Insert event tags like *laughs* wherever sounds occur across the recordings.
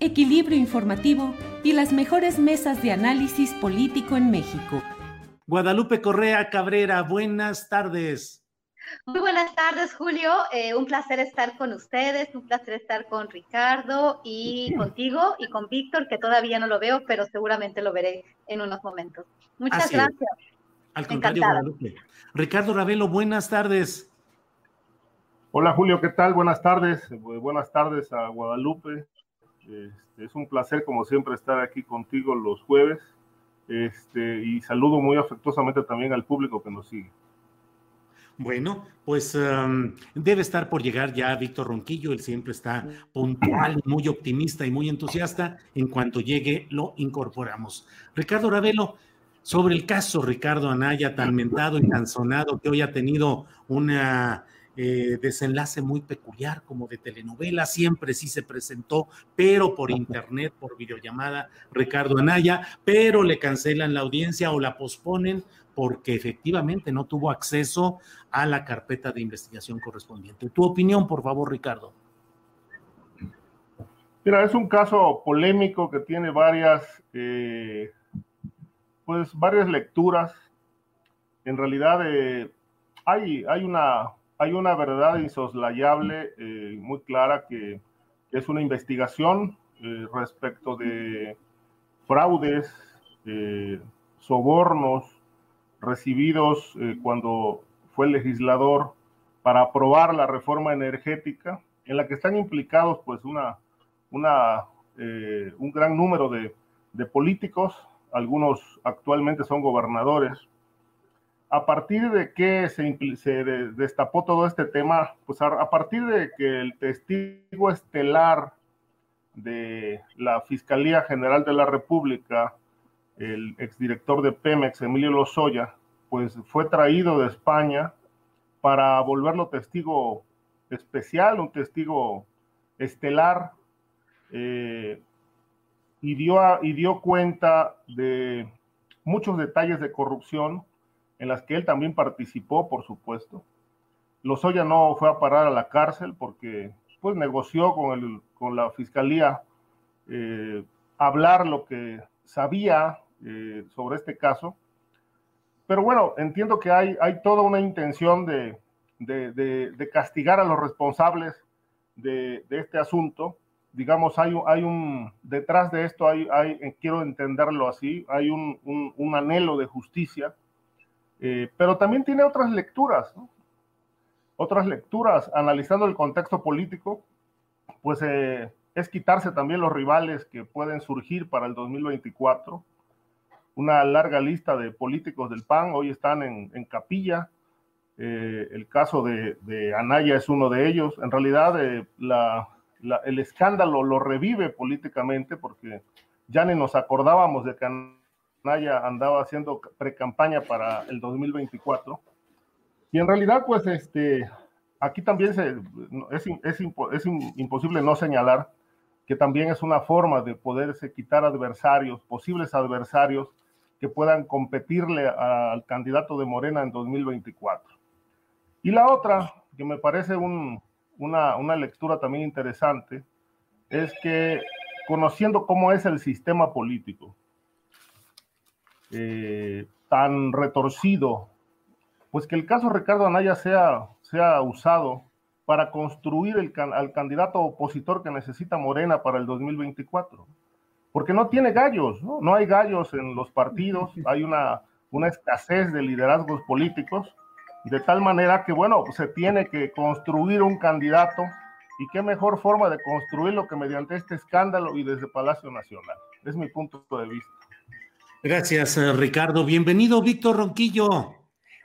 equilibrio informativo y las mejores mesas de análisis político en México. Guadalupe Correa Cabrera, buenas tardes. Muy buenas tardes, Julio. Eh, un placer estar con ustedes, un placer estar con Ricardo y contigo y con Víctor, que todavía no lo veo, pero seguramente lo veré en unos momentos. Muchas Así es. gracias. Al contrario, Encantada. Guadalupe. Ricardo Ravelo, buenas tardes. Hola Julio, ¿qué tal? Buenas tardes. Bu- Buenas tardes a Guadalupe. Este, es un placer, como siempre, estar aquí contigo los jueves. Este, y saludo muy afectuosamente también al público que nos sigue. Bueno, pues um, debe estar por llegar ya Víctor Ronquillo, él siempre está puntual, muy optimista y muy entusiasta. En cuanto llegue, lo incorporamos. Ricardo Ravelo, sobre el caso Ricardo Anaya, tan mentado y tan sonado, que hoy ha tenido una eh, desenlace muy peculiar, como de telenovela, siempre sí se presentó, pero por internet, por videollamada, Ricardo Anaya, pero le cancelan la audiencia o la posponen porque efectivamente no tuvo acceso a la carpeta de investigación correspondiente. Tu opinión, por favor, Ricardo. Mira, es un caso polémico que tiene varias, eh, pues varias lecturas. En realidad eh, hay, hay, una, hay una verdad insoslayable, eh, muy clara, que es una investigación eh, respecto de fraudes, eh, sobornos recibidos cuando fue legislador para aprobar la reforma energética, en la que están implicados pues una, una, un gran número de políticos, algunos actualmente son gobernadores. A partir de que se, destapó todo este tema, pues a, partir de que el testigo estelar de la Fiscalía General de la República, el exdirector de Pemex, Emilio Lozoya, pues fue traído de España para volverlo testigo especial, un testigo estelar, eh, y, dio y dio cuenta de muchos detalles de corrupción en las que él también participó, por supuesto. Lozoya no fue a parar a la cárcel porque pues negoció con, el, con la fiscalía eh, hablar lo que sabía eh, sobre este caso. Pero bueno, entiendo que hay, hay toda una intención de, de, de, castigar a los responsables de, este asunto. Digamos, hay, hay un, detrás de esto hay, eh, quiero entenderlo así, hay un, un anhelo de justicia, eh, pero también tiene otras lecturas, ¿no? otras lecturas, analizando el contexto político, pues eh, es quitarse también los rivales que pueden surgir para el 2024. Una larga lista de políticos del PAN hoy están en, en capilla. Eh, el caso de, de, Anaya es uno de ellos. En realidad, eh, la, la, el escándalo lo revive políticamente porque ya ni nos acordábamos de que Anaya andaba haciendo pre-campaña para el 2024. Y en realidad, pues, este, aquí también se, es, es, es imposible no señalar que también es una forma de poderse quitar adversarios, posibles adversarios que puedan competirle al candidato de Morena en 2024. Y la otra, que me parece un, una, una lectura también interesante es que conociendo cómo es el sistema político, eh, tan retorcido, pues que el caso Ricardo Anaya sea, sea usado para construir el, al candidato opositor que necesita Morena para el 2024. Porque no tiene gallos, ¿no? No hay gallos en los partidos, *laughs* hay una, una escasez de liderazgos políticos, de tal manera que, bueno, se tiene que construir un candidato y qué mejor forma de construirlo que mediante este escándalo y desde Palacio Nacional. Es mi punto de vista. Gracias, eh, Ricardo. Bienvenido, Víctor Ronquillo.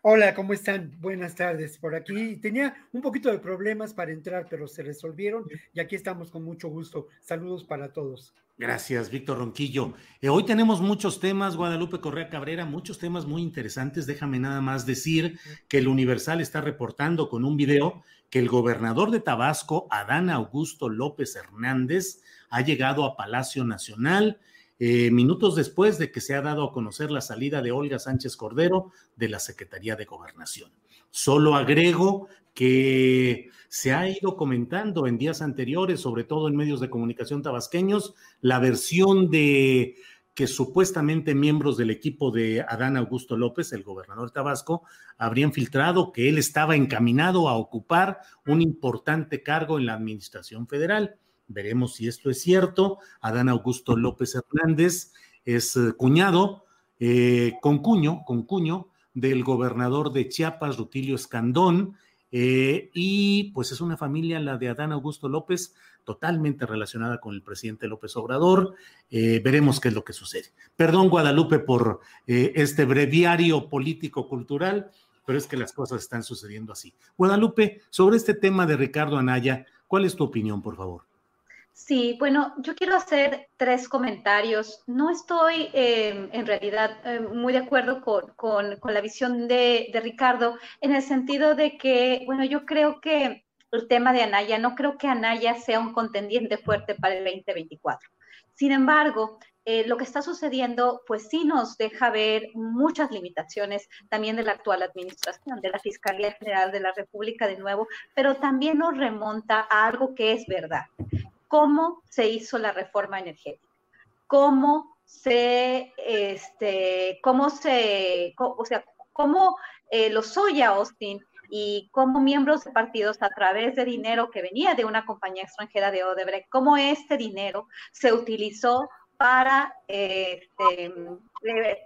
Hola, ¿cómo están? Buenas tardes. Por aquí tenía un poquito de problemas para entrar, pero se resolvieron y aquí estamos con mucho gusto. Saludos para todos. Gracias, Víctor Ronquillo. Eh, hoy tenemos muchos temas, Guadalupe Correa Cabrera, muchos temas muy interesantes. Déjame nada más decir que el Universal está reportando con un video que el gobernador de Tabasco, Adán Augusto López Hernández, ha llegado a Palacio Nacional eh, minutos después de que se ha dado a conocer la salida de Olga Sánchez Cordero de la Secretaría de Gobernación. Solo agrego que se ha ido comentando en días anteriores, sobre todo en medios de comunicación tabasqueños, la versión de que supuestamente miembros del equipo de Adán Augusto López, el gobernador Tabasco, habrían filtrado que él estaba encaminado a ocupar un importante cargo en la administración federal. Veremos si esto es cierto. Adán Augusto López Hernández es eh, cuñado, eh, con cuño, con cuño del gobernador de Chiapas, Rutilio Escandón, eh, y pues es una familia, la de Adán Augusto López, totalmente relacionada con el presidente López Obrador. veremos qué es lo que sucede. Perdón, Guadalupe, por este breviario político-cultural, pero es que las cosas están sucediendo así. Guadalupe, sobre este tema de Ricardo Anaya, ¿cuál es tu opinión, por favor? Sí, bueno, yo quiero hacer tres comentarios. No estoy em, en realidad em, muy de acuerdo con, la visión de, Ricardo en el sentido de que, bueno, yo creo que el tema de Anaya, no creo que Anaya sea un contendiente fuerte para el 2024. Sin embargo, eh, lo que está sucediendo, pues sí nos deja ver muchas limitaciones también de la actual administración, de la Fiscalía General de la República de nuevo, pero también nos remonta a algo que es verdad cómo se hizo la reforma energética, cómo se, este, cómo se, o sea, cómo eh, los Soya Austin y como miembros de partidos a través de dinero que venía de una compañía extranjera de Odebrecht, cómo este dinero se utilizó para, este,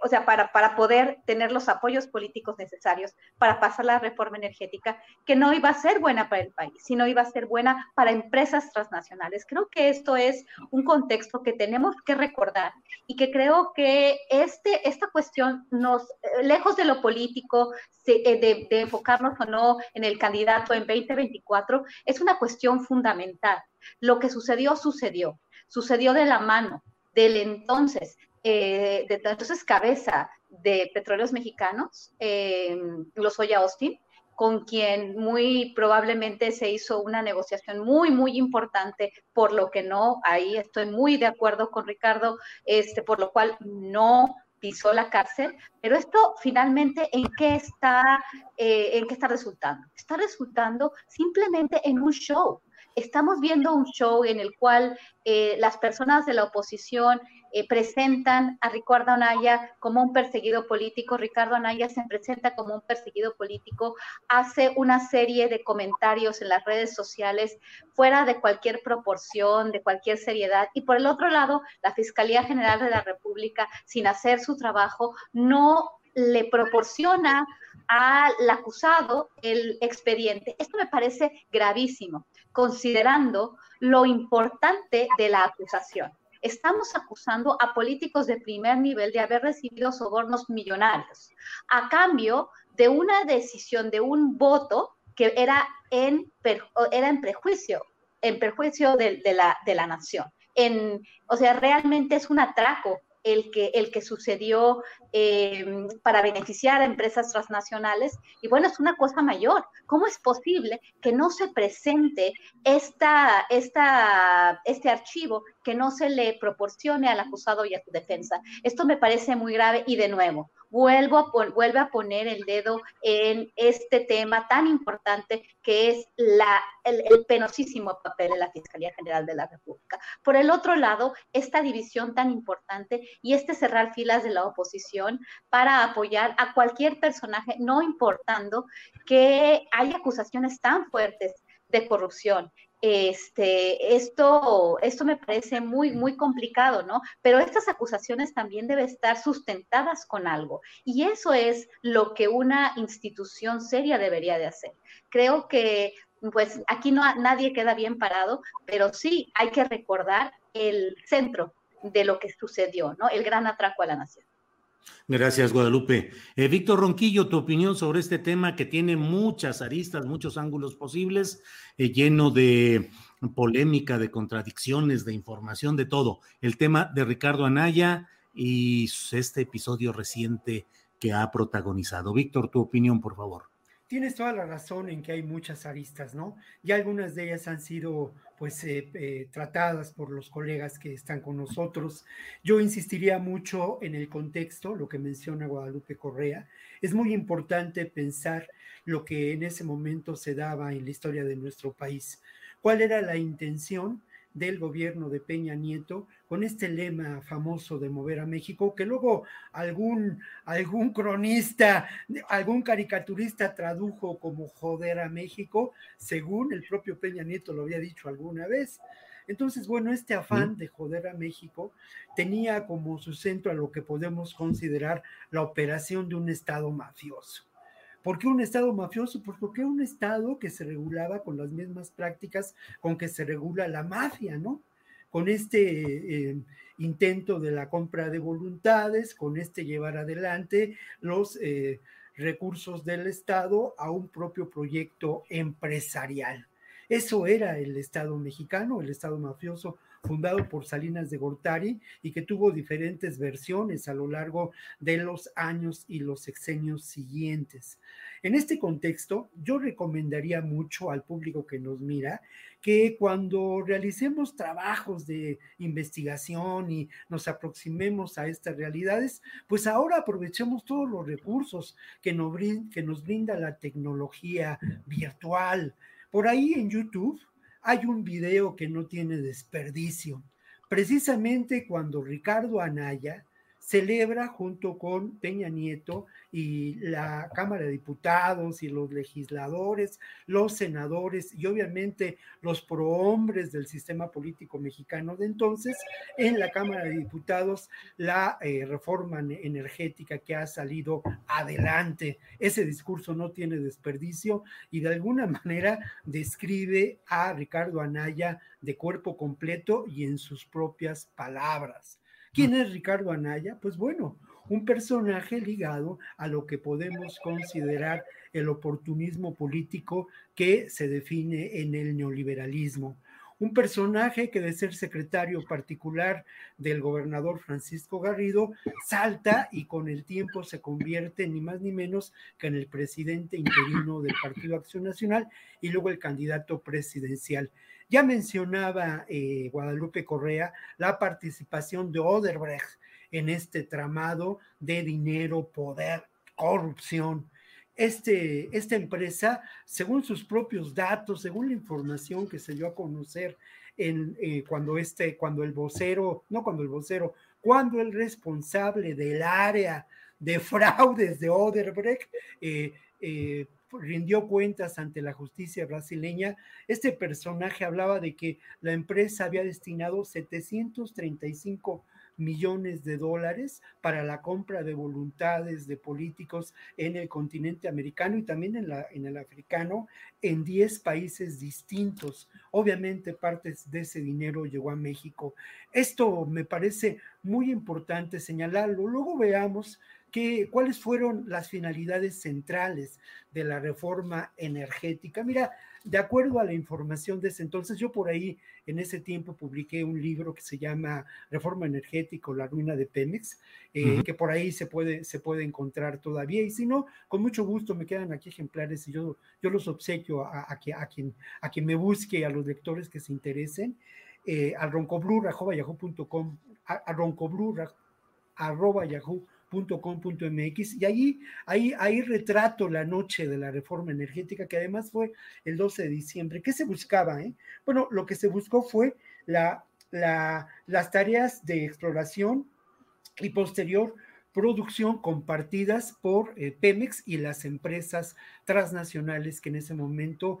o sea, para, para poder tener los apoyos políticos necesarios para pasar la reforma energética, que no iba a ser buena para el país, sino iba a ser buena para empresas transnacionales. Creo que esto es un contexto que tenemos que recordar y que creo que este, esta cuestión nos, lejos de lo político, eh, de, de enfocarnos o no en el candidato en 2024, es una cuestión fundamental. Lo que sucedió, sucedió. Sucedió de la mano del entonces, eh, de entonces cabeza de Petróleos Mexicanos, eh, Lozoya Austin, con quien muy probablemente se hizo una negociación muy, muy importante, por lo que no, ahí estoy muy de acuerdo con Ricardo, este, por lo cual no pisó la cárcel, pero esto finalmente en qué está, eh, en qué está resultando? Está resultando simplemente en un show, estamos viendo un show en el cual eh, las personas de la oposición eh, presentan a Ricardo Anaya como un perseguido político. Ricardo Anaya se presenta como un perseguido político, hace una serie de comentarios en las redes sociales fuera de cualquier proporción, de cualquier seriedad. Y por el otro lado, la Fiscalía General de la República, sin hacer su trabajo, no le proporciona al acusado el expediente. Esto me parece gravísimo, considerando lo importante de la acusación. Estamos acusando a políticos de primer nivel de haber recibido sobornos millonarios a cambio de una decisión, de un voto que era en, era en prejuicio, en perjuicio de, la, de la nación. O sea, realmente es un atraco el que, el que sucedió eh, para beneficiar a empresas transnacionales. Y bueno, es una cosa mayor. ¿Cómo es posible que no se presente esta, esta, este archivo, que no se le proporcione al acusado y a su defensa? Esto me parece muy grave y de nuevo, vuelvo a vuelve a poner el dedo en este tema tan importante que es la, el, penosísimo papel de la Fiscalía General de la República. Por el otro lado, esta división tan importante y este cerrar filas de la oposición para apoyar a cualquier personaje, no importando que hay acusaciones tan fuertes de corrupción este, esto, esto me parece muy, muy complicado, ¿no? Pero estas acusaciones también deben estar sustentadas con algo. Y eso es lo que una institución seria debería de hacer. Creo que, pues, aquí no nadie queda bien parado, pero sí hay que recordar el centro de lo que sucedió, ¿no? El gran atraco a la nación. Gracias, Guadalupe. Eh, Víctor Ronquillo, tu opinión sobre este tema que tiene muchas aristas, muchos ángulos posibles, eh, lleno de polémica, de contradicciones, de información, de todo. El tema de Ricardo Anaya y este episodio reciente que ha protagonizado. Víctor, tu opinión, por favor. Tienes toda la razón en que hay muchas aristas, ¿no? Y algunas de ellas han sido pues eh, eh, tratadas por los colegas que están con nosotros. Yo insistiría mucho en el contexto, lo que menciona Guadalupe Correa. Es muy importante pensar lo que en ese momento se daba en la historia de nuestro país. ¿Cuál era la intención del gobierno de Peña Nieto con este lema famoso de mover a México, que luego algún, algún cronista, algún caricaturista tradujo como joder a México, según el propio Peña Nieto lo había dicho alguna vez. Entonces, bueno, este afán de joder a México tenía como su centro a lo que podemos considerar la operación de un Estado mafioso. ¿Por qué un Estado mafioso? Pues porque un Estado que se regulaba con las mismas prácticas con que se regula la mafia, ¿no? Con este eh, intento de la compra de voluntades, con este llevar adelante los eh, recursos del Estado a un propio proyecto empresarial. Eso era el Estado mexicano, el Estado mafioso fundado por Salinas de Gortari y que tuvo diferentes versiones a lo largo de los años y los sexenios siguientes. En este contexto, yo recomendaría mucho al público que nos mira que cuando realicemos trabajos de investigación y nos aproximemos a estas realidades, pues ahora aprovechemos todos los recursos que nos, brinda la tecnología virtual. Por ahí en YouTube hay un video que no tiene desperdicio. Precisamente cuando Ricardo Anaya celebra junto con Peña Nieto y la Cámara de Diputados y los legisladores, los senadores y obviamente los prohombres del sistema político mexicano de entonces, en la Cámara de Diputados la eh, reforma energética que ha salido adelante. Ese discurso no tiene desperdicio y de alguna *laughs* manera describe a Ricardo Anaya de cuerpo completo y en sus propias palabras. ¿Quién es Ricardo Anaya? Pues bueno, un personaje ligado a lo que podemos considerar el oportunismo político que se define en el neoliberalismo. Un personaje que de ser secretario particular del gobernador Francisco Garrido salta y con el tiempo se convierte ni más ni menos que en el presidente interino del Partido Acción Nacional y luego el candidato presidencial. Ya mencionaba eh, Guadalupe Correa la participación de Oderbrecht en este tramado de dinero, poder, corrupción. Este, esta empresa, según sus propios datos, según la información que se dio a conocer en, eh, cuando, este, cuando el vocero, no cuando el vocero, cuando el responsable del área de *laughs* fraudes de Oderbrecht eh, eh rindió cuentas ante la justicia brasileña, este personaje hablaba de que la empresa había destinado 735 millones de dólares para la compra de voluntades de políticos en el continente americano y también en, el africano en 10 países distintos. Obviamente partes de ese dinero llegó a México. Esto me parece muy importante señalarlo. Luego veamos cuáles fueron las finalidades centrales de la reforma energética. Mira, de acuerdo a la información de ese entonces, yo por ahí en ese tiempo publiqué un libro que se llama Reforma Energética o la ruina de Pemex, eh, que por ahí se puede, se puede encontrar todavía. Y si no, con mucho gusto me quedan aquí ejemplares y yo, yo los obsequio a, a, a, quien, a quien me busque, a los lectores que se interesen. Eh, a roncoblur, arroba yahoo.com.mx y ahí, ahí, ahí retrato la noche de la reforma energética que además fue el 12 de diciembre. ¿Qué se buscaba? Eh? Bueno, lo que se buscó fue la, la, las tareas de exploración y posterior producción compartidas por eh, Pemex y las empresas transnacionales que en ese momento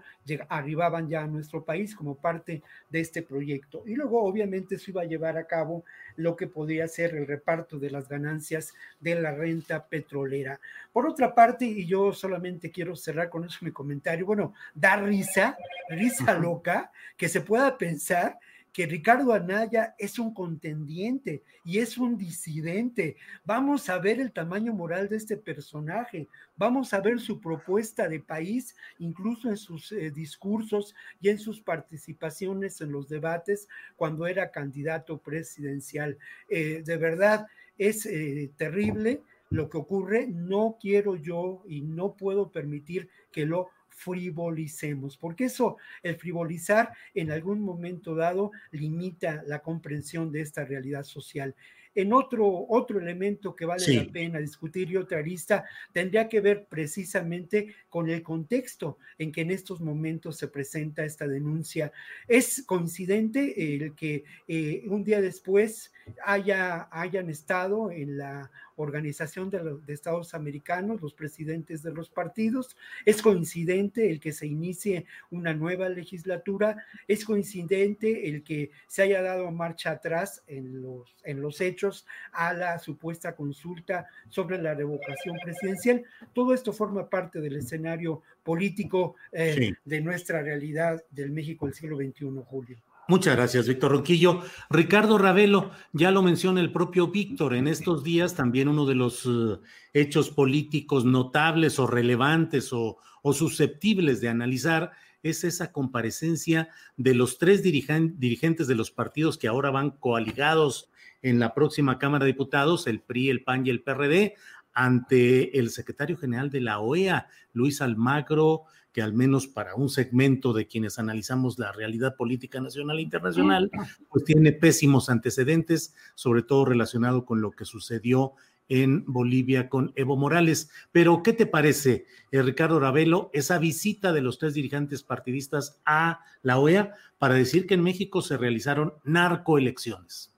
arribaban ya a nuestro país como parte de este proyecto. Y luego obviamente se iba a llevar a cabo lo que podría ser el reparto de las ganancias de la renta petrolera. Por otra parte, y yo solamente quiero cerrar con eso mi comentario, bueno, da risa, risa loca, que se pueda pensar que Ricardo Anaya es un contendiente y es un disidente. Vamos a ver el tamaño moral de este personaje, vamos a ver su propuesta de país, incluso en sus eh, discursos y en sus participaciones en los debates cuando era candidato presidencial. Eh, de verdad, es eh, terrible lo que ocurre. No quiero yo y no puedo permitir que lo frivolicemos, porque eso, el frivolizar en algún momento dado limita la comprensión de esta realidad social. En otro, otro elemento que vale la pena discutir y otra arista tendría que ver precisamente con el contexto en que en estos momentos se presenta esta denuncia. Es coincidente el que eh, un día después haya, hayan estado en la Organización de, los, Estados Americanos, los presidentes de los partidos. Es coincidente el que se inicie una nueva legislatura. Es coincidente el que se haya dado marcha atrás en los, en los hechos a la supuesta consulta sobre la revocación presidencial. Todo esto forma parte del escenario político eh, de nuestra realidad del México del siglo XXI, Julio. Muchas gracias, Víctor Ronquillo. Ricardo Ravelo, ya lo menciona el propio Víctor, en estos días también uno de los uh, hechos políticos notables o relevantes o, o, susceptibles de analizar es esa comparecencia de los tres dirigentes de los partidos que ahora van coaligados en la próxima Cámara de Diputados, el PRI, el PAN y el PRD, ante el secretario general de la OEA, Luis Almagro, que al menos para un segmento de quienes analizamos la realidad política nacional e internacional, pues tiene pésimos antecedentes, sobre todo relacionado con lo que sucedió en Bolivia con Evo Morales. Pero, ¿qué te parece, eh, Ricardo Ravelo, esa visita de los tres dirigentes partidistas a la OEA para decir que en México se realizaron narcoelecciones?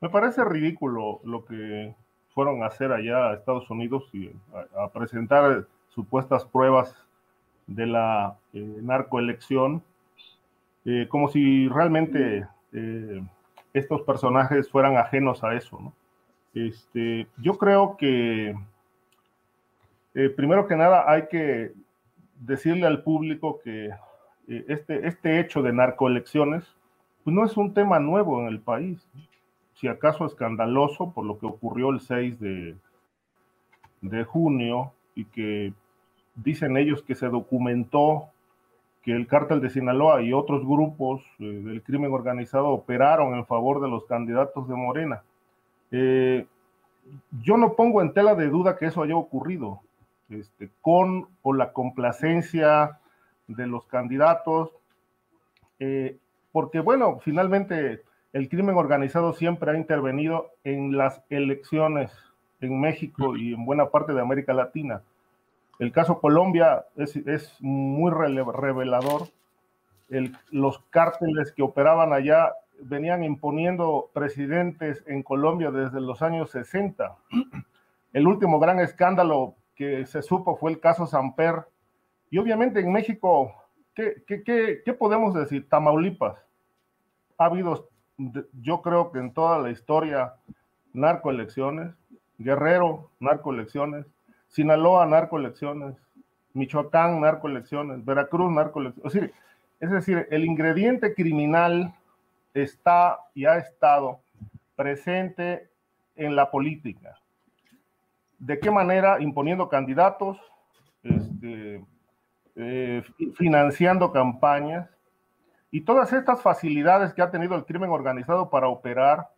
Me parece ridículo lo que fueron a hacer allá a Estados Unidos y a, presentar supuestas pruebas de la eh, narcoelección, eh, como si realmente eh, estos personajes fueran ajenos a eso. Este, yo creo que, primero que nada, hay que decirle al público que este, este hecho de narcoelecciones pues no es un tema nuevo en el país si acaso escandaloso por lo que ocurrió el 6 de, de junio y que dicen ellos que se documentó que el cártel de Sinaloa y otros grupos eh, del crimen organizado operaron en favor de los candidatos de Morena. Eh, yo no pongo en tela de duda que eso haya ocurrido, este, con o la complacencia de los candidatos, eh, porque bueno, finalmente el crimen organizado siempre ha intervenido en las elecciones en México y en buena parte de América Latina. El caso Colombia es, muy revelador. los cárteles que operaban allá venían imponiendo presidentes en Colombia desde los años 60. El último gran escándalo que se supo fue el caso Samper. Y obviamente en México, ¿qué, qué podemos decir? Tamaulipas. Ha habido yo creo que en toda la historia, narcoelecciones, Guerrero, narcoelecciones, Sinaloa, narcoelecciones, Michoacán, narcoelecciones, Veracruz, narcoelecciones. Es decir, el ingrediente criminal está y ha estado presente en la política. ¿De qué manera? Imponiendo candidatos, este, eh, financiando campañas y todas estas facilidades que ha tenido el crimen organizado para operar,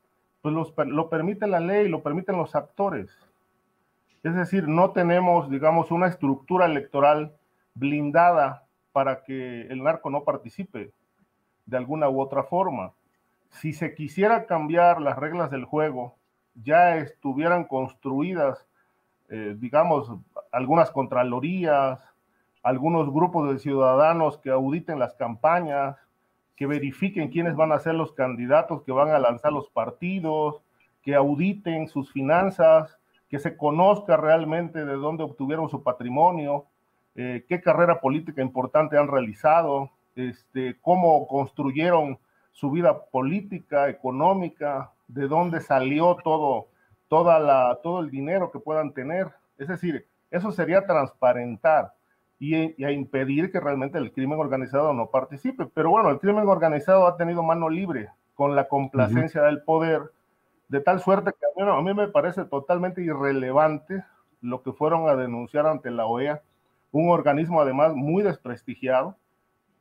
pues lo permite la ley, lo permiten los actores. Es decir, no tenemos, digamos, una estructura electoral blindada para que el narco no participe de alguna u otra forma. Si se quisiera cambiar las reglas del juego, ya estuvieran construidas, eh, digamos, algunas contralorías, algunos grupos de ciudadanos que auditen las campañas, que verifiquen quiénes van a ser los candidatos que van a lanzar los partidos, que auditen sus finanzas, que se conozca realmente de dónde obtuvieron su patrimonio, eh, qué carrera política importante han realizado, este, cómo construyeron su vida política, económica, de dónde salió todo, toda la, todo el dinero que puedan tener. Es decir, eso sería transparentar y, a impedir que realmente el crimen organizado no participe. Pero bueno, el crimen organizado ha tenido mano libre con la complacencia del poder, de tal suerte que a mí, me parece totalmente irrelevante lo que fueron a denunciar ante la OEA, un organismo además muy desprestigiado,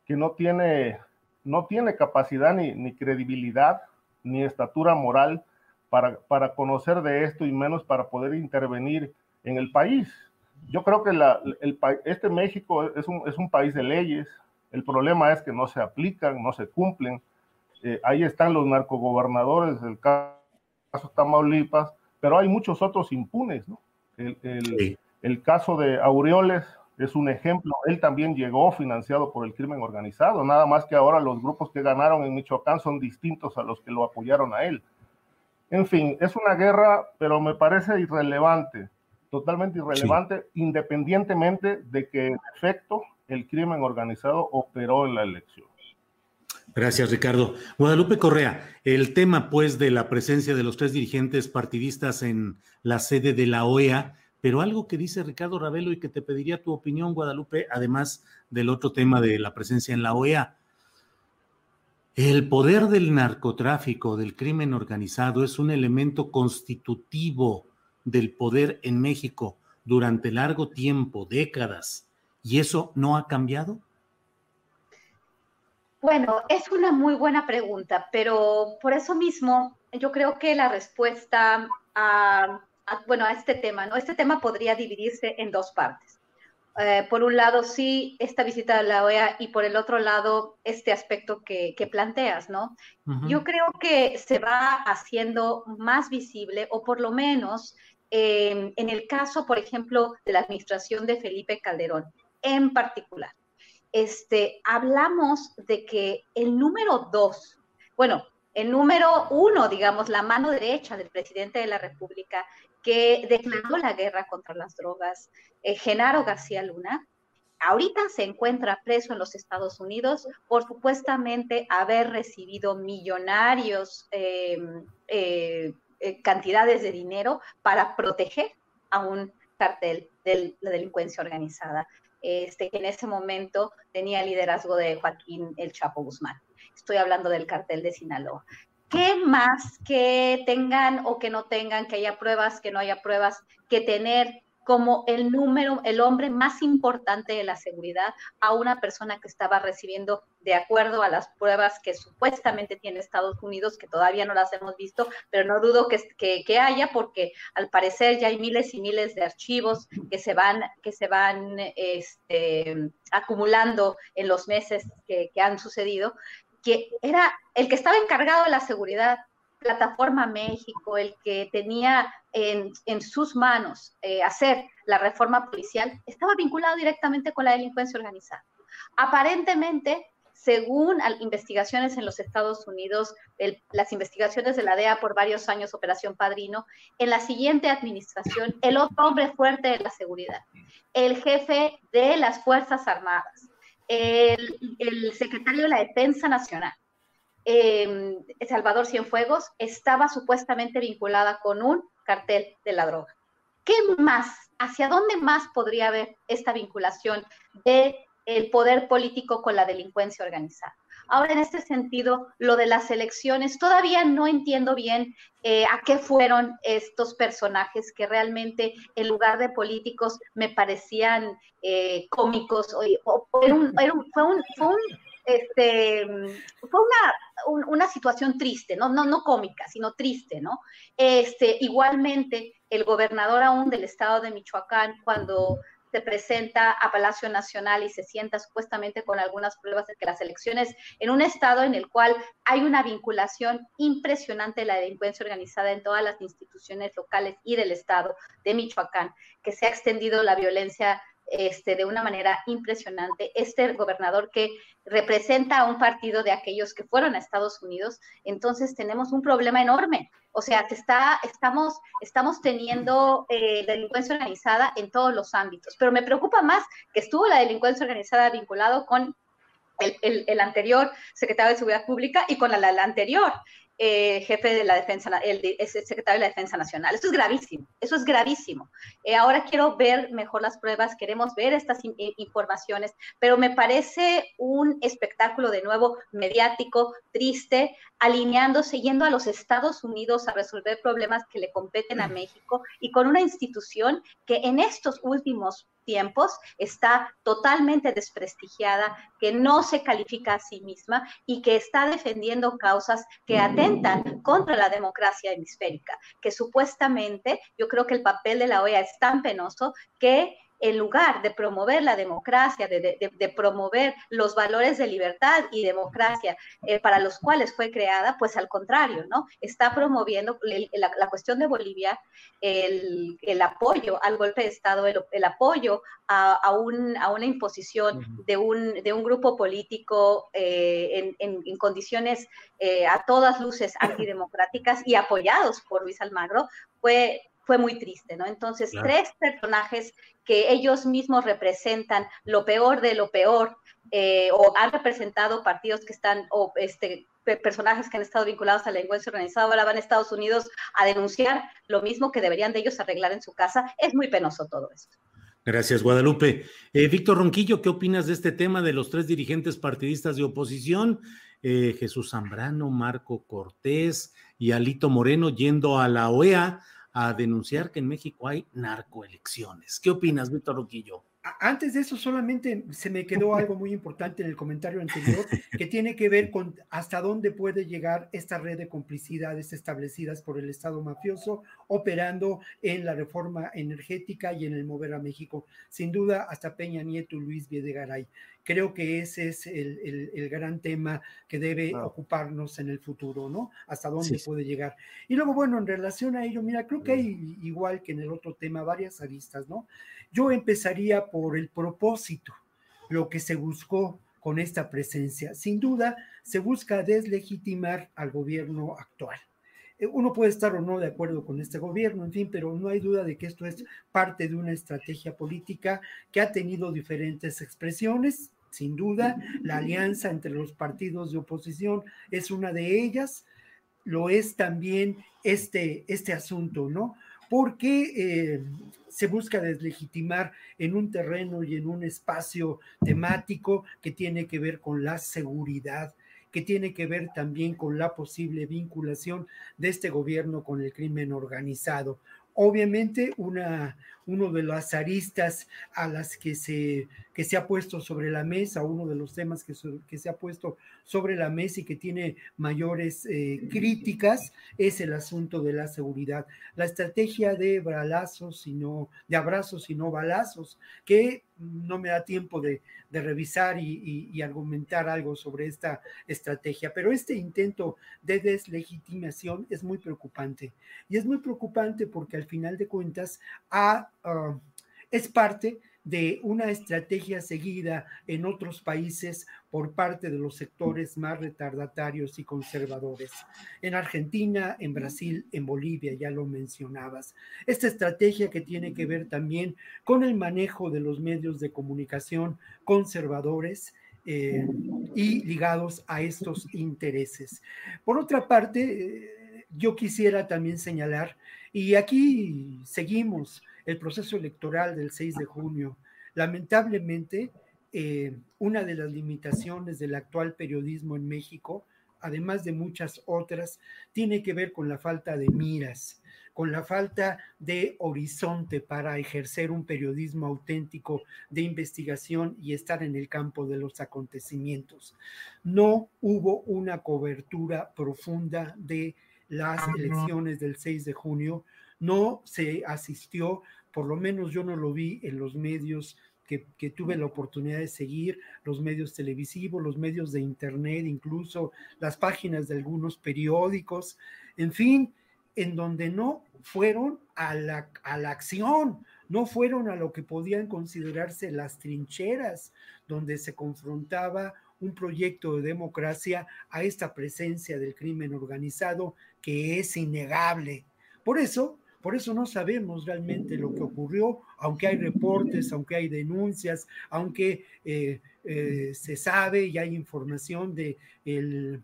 que no tiene, no tiene capacidad ni, ni credibilidad ni estatura moral para, para conocer de esto y menos para poder intervenir en el país yo creo que la, el, este México es un, es un, país de leyes, el problema es que no se aplican, no se cumplen. Eh, ahí están los narcogobernadores, el caso Tamaulipas, pero hay muchos otros impunes. ¿no? El, el, el, caso de Aureoles es un ejemplo, él también llegó financiado por el crimen organizado, nada más que ahora los grupos que ganaron en Michoacán son distintos a los que lo apoyaron a él. En fin, es una guerra, pero me parece irrelevante totalmente irrelevante, independientemente de que en efecto el crimen organizado operó en la elección. Gracias, Ricardo. Guadalupe Correa, el tema pues de la presencia de los tres dirigentes partidistas en la sede de la OEA, pero algo que dice Ricardo Ravelo y que te pediría tu opinión, Guadalupe, además del otro tema de la presencia en la OEA. El poder del narcotráfico, del crimen organizado, es un elemento constitutivo del poder en México durante largo tiempo, décadas, y eso no ha cambiado? Bueno, es una muy buena pregunta, pero por eso mismo yo creo que la respuesta a, bueno, a este tema, ¿no? Este tema podría dividirse en dos partes. Eh, por un lado, sí, esta visita a la OEA y por el otro lado, este aspecto que, planteas, ¿no? Yo creo que se va haciendo más visible o por lo menos Em, en el caso, por ejemplo, de la administración de Felipe Calderón, en particular, este, hablamos de que el número dos, bueno, el número uno, digamos, la mano derecha del presidente de la República, que declaró la guerra contra las drogas, eh, Genaro García Luna, ahorita se encuentra preso en los Estados Unidos por supuestamente haber recibido millonarios em, eh, eh, cantidades de dinero para proteger a un cartel de la delincuencia organizada, este, que en ese momento tenía el liderazgo de Joaquín El Chapo Guzmán. Estoy hablando del cartel de Sinaloa. ¿Qué más que tengan o que no tengan, que haya pruebas, que no haya pruebas, que tener como el número, el hombre más importante de la seguridad a una persona que estaba recibiendo, de acuerdo a las pruebas que supuestamente tiene Estados Unidos, que todavía no las hemos visto, pero no dudo que, que, haya, porque al parecer ya hay miles y miles de archivos que se van, que se van este, acumulando en los meses que, que han sucedido, que era el que estaba encargado de la seguridad Plataforma México, el que tenía en, sus manos eh, hacer la reforma policial, estaba vinculado directamente con la delincuencia organizada. Aparentemente, según investigaciones en los Estados Unidos, las investigaciones de la DEA por varios años, Operación Padrino, en la siguiente administración, el otro hombre fuerte de la seguridad, el jefe de las Fuerzas Armadas, el secretario de la Defensa Nacional, eh, Salvador Cienfuegos estaba supuestamente vinculada con un cartel de la droga. ¿Qué más? ¿Hacia dónde más podría haber esta vinculación de el poder político con la delincuencia organizada. Ahora, en este sentido, lo de las elecciones, todavía no entiendo bien eh, a qué fueron estos personajes que realmente, en lugar de políticos, me parecían eh, cómicos. Fue, un, este, fue una, una, situación triste, ¿no? No, no cómica, sino triste, ¿no? Este, igualmente, el gobernador aún del estado de Michoacán, cuando se presenta a Palacio Nacional y se sienta supuestamente con algunas pruebas de que las elecciones en un estado en el cual hay una vinculación impresionante de la delincuencia organizada en todas las instituciones locales y del estado de Michoacán, que se ha extendido la violencia este, de una manera impresionante. Este gobernador que representa a un partido de aquellos que fueron a Estados Unidos, entonces tenemos un problema enorme. O sea, está, estamos, estamos teniendo eh, delincuencia organizada en todos los ámbitos, pero me preocupa más que estuvo la delincuencia organizada vinculado con el, anterior secretario de Seguridad Pública y con la, la anterior. Eh, jefe de la defensa, el, secretario de la Defensa Nacional. Esto es gravísimo, eso es gravísimo. Eh, ahora quiero ver mejor las pruebas, queremos ver estas informaciones, pero me parece un espectáculo de nuevo mediático, triste, alineándose, yendo a los Estados Unidos a resolver problemas que le competen a México y con una institución que en estos últimos tiempos está totalmente desprestigiada, que no se califica a sí misma y que está defendiendo causas que atentan contra la democracia hemisférica, que supuestamente yo creo que el papel de la OEA es tan penoso que en lugar de promover la democracia, de, promover los valores de libertad y democracia eh, para los cuales fue creada, pues al contrario, ¿no? Está promoviendo la, cuestión de Bolivia, el, apoyo al golpe de Estado, el, apoyo a, una imposición de un, de un grupo político eh, en, condiciones eh, a todas luces antidemocráticas y apoyados por Luis Almagro, fue fue muy triste, ¿no? Entonces, tres personajes que ellos mismos representan lo peor de lo peor, eh, o han representado partidos que están, o este, personajes que han estado vinculados a la delincuencia organizada, ahora van a Estados Unidos a denunciar lo mismo que deberían de ellos arreglar en su casa. Es muy penoso todo esto. Gracias, Guadalupe. Eh, Víctor Ronquillo, ¿qué opinas de este tema de los tres dirigentes partidistas de oposición? Eh, Jesús Zambrano, Marco Cortés y Alito Moreno yendo a la OEA a denunciar que en México hay narcoelecciones. ¿Qué opinas, Víctor Roquillo? Antes de eso, solamente se me quedó *laughs* algo muy importante en el comentario anterior, que tiene que ver con hasta dónde puede llegar esta red de complicidades establecidas por el Estado mafioso operando en la reforma energética y en el mover a México. Sin duda, hasta Peña Nieto y Luis Videgaray. Creo que ese es el, gran tema que debe ocuparnos en el futuro, ¿no? Hasta dónde puede llegar. Y luego, bueno, en relación a ello, mira, creo que hay, igual que en el otro tema, varias aristas, ¿no? Yo empezaría por el propósito, lo que se buscó con esta presencia. Sin duda, se busca deslegitimar al gobierno actual. Eh, uno puede estar o no de acuerdo con este gobierno, en fin, pero no hay duda de que esto es parte de una estrategia política que ha tenido diferentes expresiones. Sin duda, la alianza entre los partidos de oposición es una de ellas. Lo es también este, este asunto, ¿no? Porque eh, se busca deslegitimar en un terreno y en un espacio temático que tiene que ver con la seguridad que tiene que ver también con la posible vinculación de este gobierno con el crimen organizado. Obviamente, una, uno de las aristas a las que se, que se ha puesto sobre la mesa, uno de los temas que, que se ha puesto sobre la mesa y que tiene mayores eh, críticas, es el asunto de la seguridad. La estrategia de balazos y de abrazos y no balazos, que no me da tiempo de, revisar y, argumentar algo sobre esta estrategia, pero este intento de deslegitimación es muy preocupante. Y es muy preocupante porque al final de cuentas ah, es parte de una estrategia seguida en otros países por parte de los sectores más retardatarios y conservadores. En Argentina, en Brasil, en Bolivia, ya lo mencionabas. Esta estrategia que tiene que ver también con el manejo de los medios de comunicación conservadores, eh, y ligados a estos intereses. Por otra parte, eh, yo quisiera también señalar, y aquí seguimos el proceso electoral del 6 de junio. Lamentablemente, eh, una de las limitaciones del actual periodismo en México, además de muchas otras, tiene que ver con la falta de miras, con la falta de horizonte para ejercer un periodismo auténtico de investigación y estar en el campo de los acontecimientos. No hubo una cobertura profunda de las elecciones del 6 de junio, no se asistió, por lo menos yo no lo vi en los medios que, tuve la oportunidad de seguir, los medios televisivos, los medios de internet, incluso las páginas de algunos periódicos, en fin, en donde no fueron a la, a la acción, no fueron a lo que podían considerarse las trincheras, donde se confrontaba un proyecto de democracia a esta presencia del crimen organizado que es innegable. Por eso, por eso no sabemos realmente lo que ocurrió, aunque hay reportes, aunque hay denuncias, aunque eh, eh, se sabe y hay información de el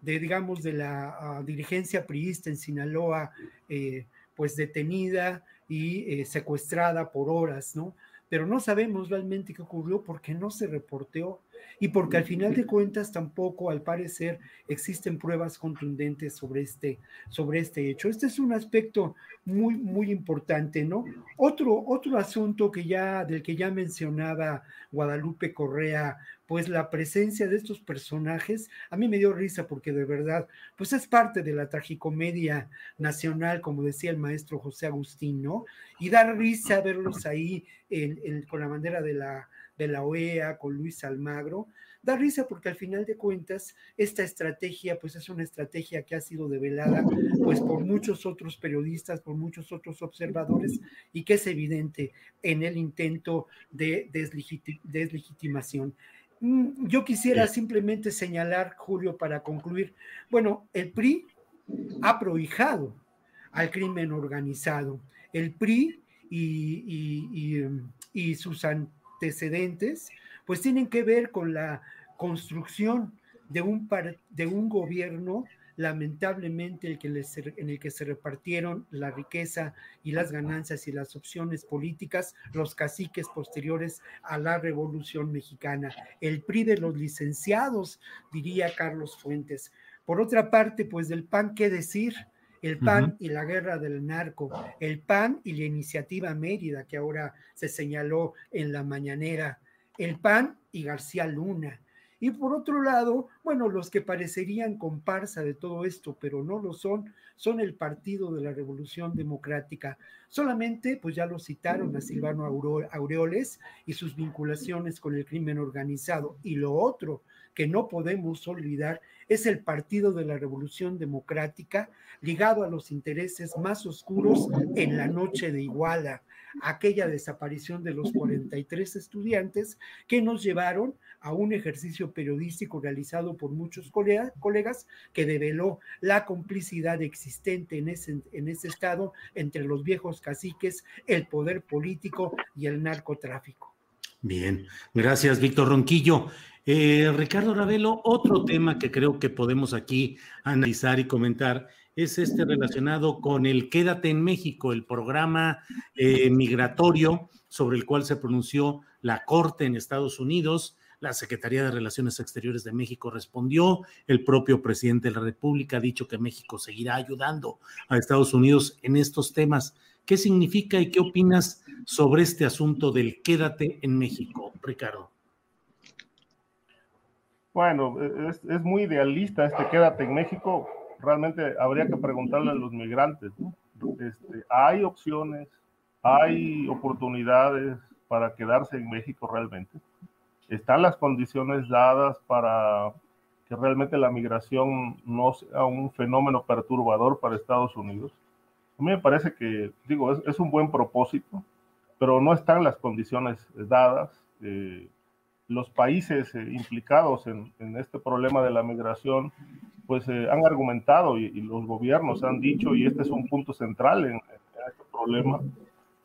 digamos, de la uh, dirigencia priista en Sinaloa, eh, pues detenida y secuestrada por horas, ¿no? Pero no sabemos realmente qué ocurrió porque no se reporteó y porque al final de cuentas tampoco, al parecer, existen pruebas contundentes sobre este, sobre este hecho. Este es un aspecto muy, muy importante, ¿no? Otro, otro asunto que ya, del que ya mencionaba Guadalupe Correa, pues la presencia de estos personajes, a mí me dio risa porque de verdad, pues es parte de la tragicomedia nacional, como decía el maestro José Agustín, ¿no? Y dar risa verlos ahí con la bandera de la de la OEA, con Luis Almagro. Da risa porque al final de cuentas esta estrategia pues es una estrategia que ha sido develada pues por muchos otros periodistas, por muchos otros observadores y que es evidente en el intento de deslegitimación. Mm, yo quisiera simplemente señalar, Julio, para concluir, bueno, el PRI ha prohijado al crimen organizado. El PRI y, y, y sus antecedentes, pues tienen que ver con la construcción de un, de un gobierno lamentablemente el que en el que se repartieron la riqueza y las ganancias y las opciones políticas los caciques posteriores a la Revolución Mexicana. El PRI de los licenciados, diría Carlos Fuentes. Por otra parte, pues del PAN, ¿qué decir? El PAN y la guerra del narco, el PAN y la iniciativa Mérida, que ahora se señaló en la mañanera, el PAN y García Luna. Y por otro lado, bueno, los que parecerían comparsa de todo esto, pero no lo son, son el Partido de la Revolución Democrática. Solamente, pues ya lo citaron a Silvano Aureoles y sus vinculaciones con el crimen organizado. Y lo otro que no podemos olvidar es el Partido de la Revolución Democrática ligado a los intereses más oscuros en la noche de Iguala, aquella desaparición de los 43 estudiantes que nos llevaron a un ejercicio periodístico realizado por muchos colegas que develó la complicidad existente en ese, en ese estado entre los viejos caciques, el poder político y el narcotráfico. Bien, gracias Víctor Ronquillo. Eh, Ricardo Ravelo, otro tema que creo que podemos aquí analizar y comentar es este relacionado con el Quédate en México, el programa eh, migratorio sobre el cual se pronunció la Corte en Estados Unidos. La Secretaría de Relaciones Exteriores de México respondió. El propio presidente de la República ha dicho que México seguirá ayudando a Estados Unidos en estos temas. ¿Qué significa y qué opinas sobre este asunto del Quédate en México, Ricardo? Bueno, es, es, muy idealista este quédate en México. Realmente habría que preguntarle a los migrantes. Este, hay opciones, hay oportunidades para quedarse en México realmente. Están las condiciones dadas para que realmente la migración no sea un fenómeno perturbador para Estados Unidos. A mí me parece que, digo, es, es un buen propósito, pero no están las condiciones dadas. Eh, los países eh, implicados en, este problema de la migración, pues eh, han argumentado y, los gobiernos han dicho, y este es un punto central en, este problema,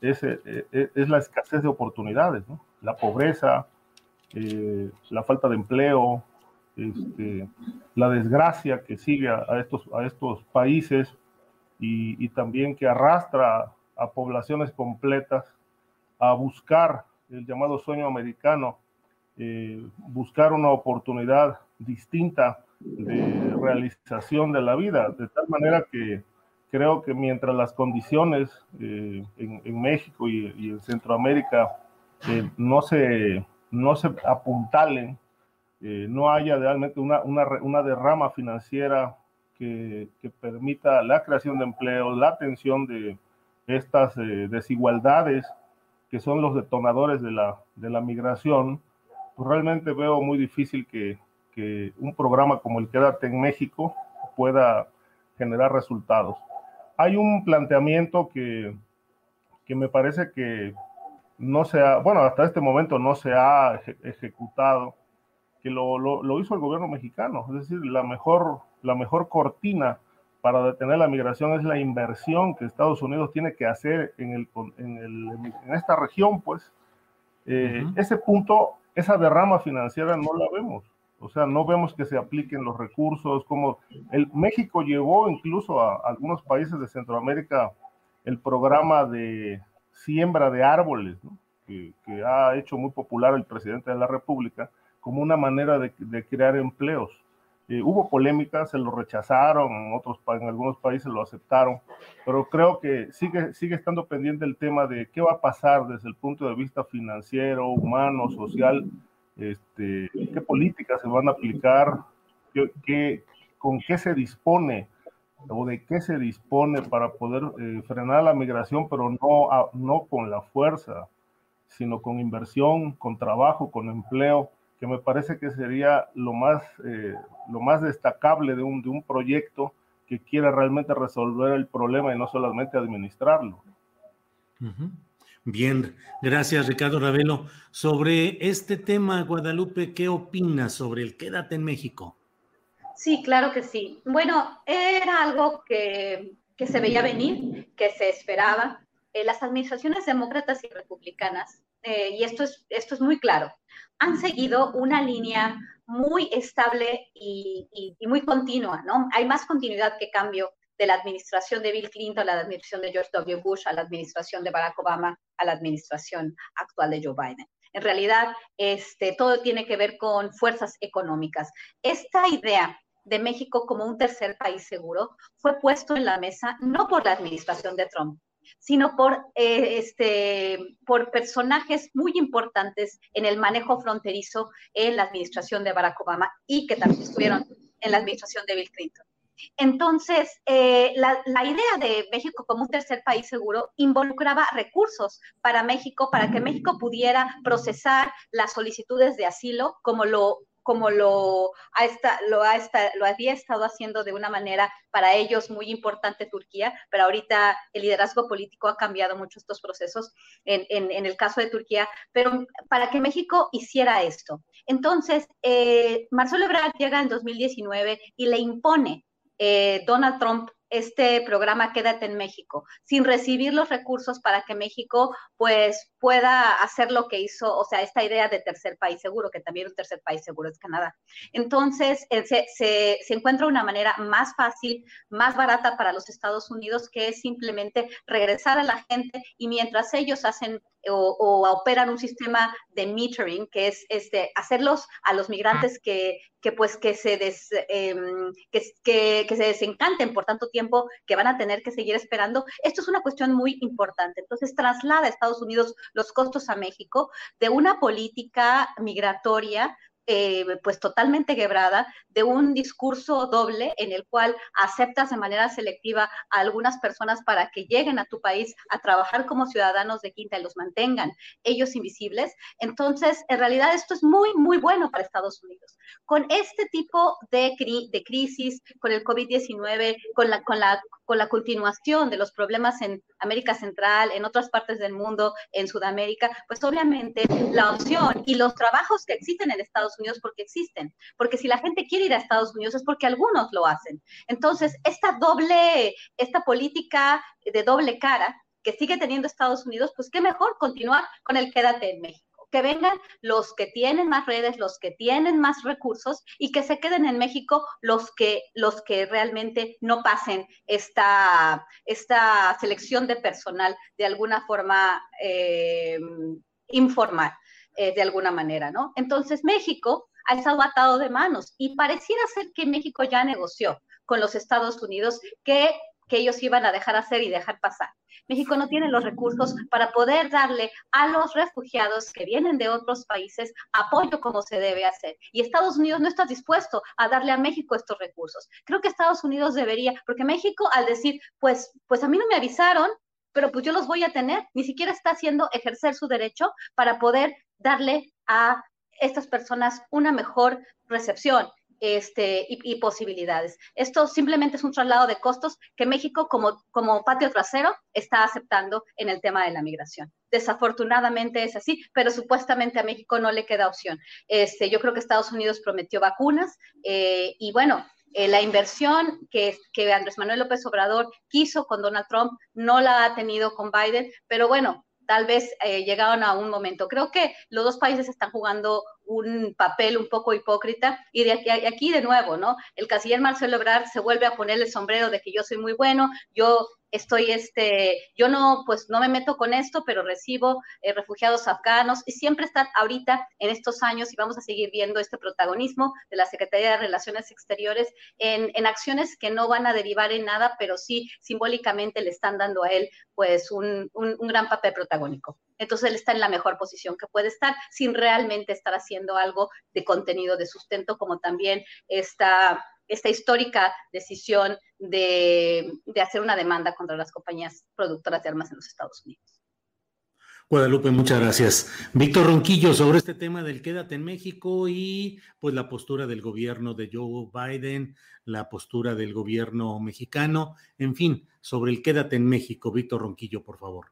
es, eh, es, la escasez de oportunidades, la pobreza, la falta de empleo, este, la desgracia que sigue a, estos, a estos países y, y también que arrastra a poblaciones completas a buscar el llamado sueño americano eh, buscar una oportunidad distinta de realización de la vida, de tal manera que creo que mientras las condiciones eh, en, México y, en Centroamérica eh, no, se, no se apuntalen, no haya realmente una, una, derrama financiera que, que, permita la creación de empleo, la atención de estas desigualdades que son los detonadores de la, de la migración, pues realmente veo muy difícil que, que un programa como el Quédate en México pueda generar resultados. Hay un planteamiento que, que me parece que no se ha, bueno, hasta este momento no se ha ejecutado, que lo, lo, lo, hizo el gobierno mexicano. Es decir, la mejor, la mejor cortina para detener la migración es la inversión que Estados Unidos tiene que hacer en, el, en, el, en esta región, pues. Eh, ese punto esa derrama financiera no la vemos. O sea, no vemos que se apliquen los recursos, como el México llevó incluso a, algunos países de Centroamérica el programa de siembra de árboles, que, ha hecho muy popular el presidente de la República, como una manera de, crear empleos. Eh, hubo polémica, se lo rechazaron, en, otros, en algunos países lo aceptaron, pero creo que sigue, sigue estando pendiente el tema de qué va a pasar desde el punto de vista financiero, humano, social, este, qué políticas se van a aplicar, qué, con qué se dispone o de qué se dispone para poder eh, frenar la migración, pero no, no con la fuerza, sino con inversión, con trabajo, con empleo que me parece que sería lo más, eh, lo más destacable de un, de un proyecto que quiera realmente resolver el problema y no solamente administrarlo. Bien, gracias Ricardo Ravelo. Sobre este tema, Guadalupe, ¿qué opinas sobre el quédate en México? Sí, claro que sí. Bueno, era algo que, que se veía venir, que se esperaba. Eh, las administraciones demócratas y republicanas, eh, y esto es, esto es muy claro, han seguido una línea muy estable y, muy continua, ¿no? Hay más continuidad que cambio de la administración de Bill Clinton a la administración de George W. Bush, a la administración de Barack Obama, a la administración actual de Joe Biden. En realidad, este, todo tiene que ver con fuerzas económicas. Esta idea de México como un tercer país seguro fue puesto en la mesa no por la administración de Trump, sino por, eh, este, por personajes muy importantes en el manejo fronterizo en la administración de Barack Obama y que también estuvieron en la administración de Bill Clinton. Entonces, eh, la, la, idea de México como un tercer país seguro involucraba recursos para México, para que México pudiera procesar las solicitudes de asilo como lo como lo, ha lo, ha lo había estado haciendo de una manera para ellos muy importante Turquía, pero ahorita el liderazgo político ha cambiado mucho estos procesos en, en, el caso de Turquía, pero para que México hiciera esto. Entonces, eh, Marcelo Ebrard llega en 2019 y le impone eh, Donald Trump este programa Quédate en México, sin recibir los recursos para que México pues pueda hacer lo que hizo, o sea, esta idea de tercer país seguro, que también un tercer país seguro es Canadá. Entonces, eh, se, encuentra una manera más fácil, más barata para los Estados Unidos, que es simplemente regresar a la gente y mientras ellos hacen o, operan un sistema de metering, que es este, hacerlos a los migrantes que, pues que se, des, que, que, se desencanten por tanto tiempo que van a tener que seguir esperando. Esto es una cuestión muy importante. Entonces, traslada a Estados Unidos los costos a México de una política migratoria eh, pues totalmente quebrada de un discurso doble en el cual aceptas de manera selectiva a algunas personas para que lleguen a tu país a trabajar como ciudadanos de quinta y los mantengan ellos invisibles. Entonces, en realidad esto es muy, muy bueno para Estados Unidos. Con este tipo de, de crisis, con el COVID-19, con la, con, la, con la continuación de los problemas en América Central, en otras partes del mundo, en Sudamérica, pues obviamente la opción y los trabajos que existen en Estados Unidos porque existen, porque si la gente quiere ir a Estados Unidos es porque algunos lo hacen. Entonces, esta doble, esta política de doble cara que sigue teniendo Estados Unidos, pues qué mejor continuar con el quédate en México que vengan los que tienen más redes, los que tienen más recursos y que se queden en México los que, los que realmente no pasen esta, esta selección de personal de alguna forma eh, informal. Eh, de alguna manera, ¿no? Entonces México ha estado atado de manos y pareciera ser que México ya negoció con los Estados Unidos que, que ellos iban a dejar hacer y dejar pasar. México no tiene los recursos para poder darle a los refugiados que vienen de otros países apoyo como se debe hacer. Y Estados Unidos no está dispuesto a darle a México estos recursos. Creo que Estados Unidos debería, porque México al decir, pues, pues a mí no me avisaron, pero pues yo los voy a tener, ni siquiera está haciendo ejercer su derecho para poder darle a estas personas una mejor recepción este, y, posibilidades. Esto simplemente es un traslado de costos que México como, como patio trasero está aceptando en el tema de la migración. Desafortunadamente es así, pero supuestamente a México no le queda opción. Este, yo creo que Estados Unidos prometió vacunas eh, y bueno, eh, la inversión que, que Andrés Manuel López Obrador quiso con Donald Trump no la ha tenido con Biden, pero bueno, tal vez eh, llegaron a un momento. Creo que los dos países están jugando un papel un poco hipócrita y de aquí, aquí de nuevo, ¿no? El canciller Marcelo Ebrard se vuelve a poner el sombrero de que yo soy muy bueno, yo estoy, este, yo no, pues no me meto con esto, pero recibo eh, refugiados afganos y siempre está ahorita en estos años y vamos a seguir viendo este protagonismo de la Secretaría de Relaciones Exteriores en, en acciones que no van a derivar en nada, pero sí simbólicamente le están dando a él pues un, un, un gran papel protagónico. Entonces él está en la mejor posición que puede estar sin realmente estar haciendo algo de contenido de sustento, como también esta, esta histórica decisión de, de hacer una demanda contra las compañías productoras de armas en los Estados Unidos. Guadalupe, muchas gracias. Víctor Ronquillo, sobre este tema del quédate en México y pues la postura del gobierno de Joe Biden, la postura del gobierno mexicano, en fin, sobre el quédate en México. Víctor Ronquillo, por favor.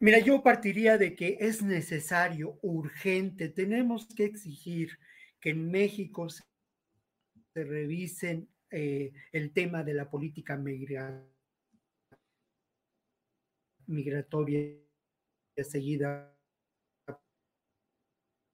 Mira, yo partiría de que es necesario, urgente, tenemos que exigir que en México se, se revisen eh, el tema de la política migra, migratoria seguida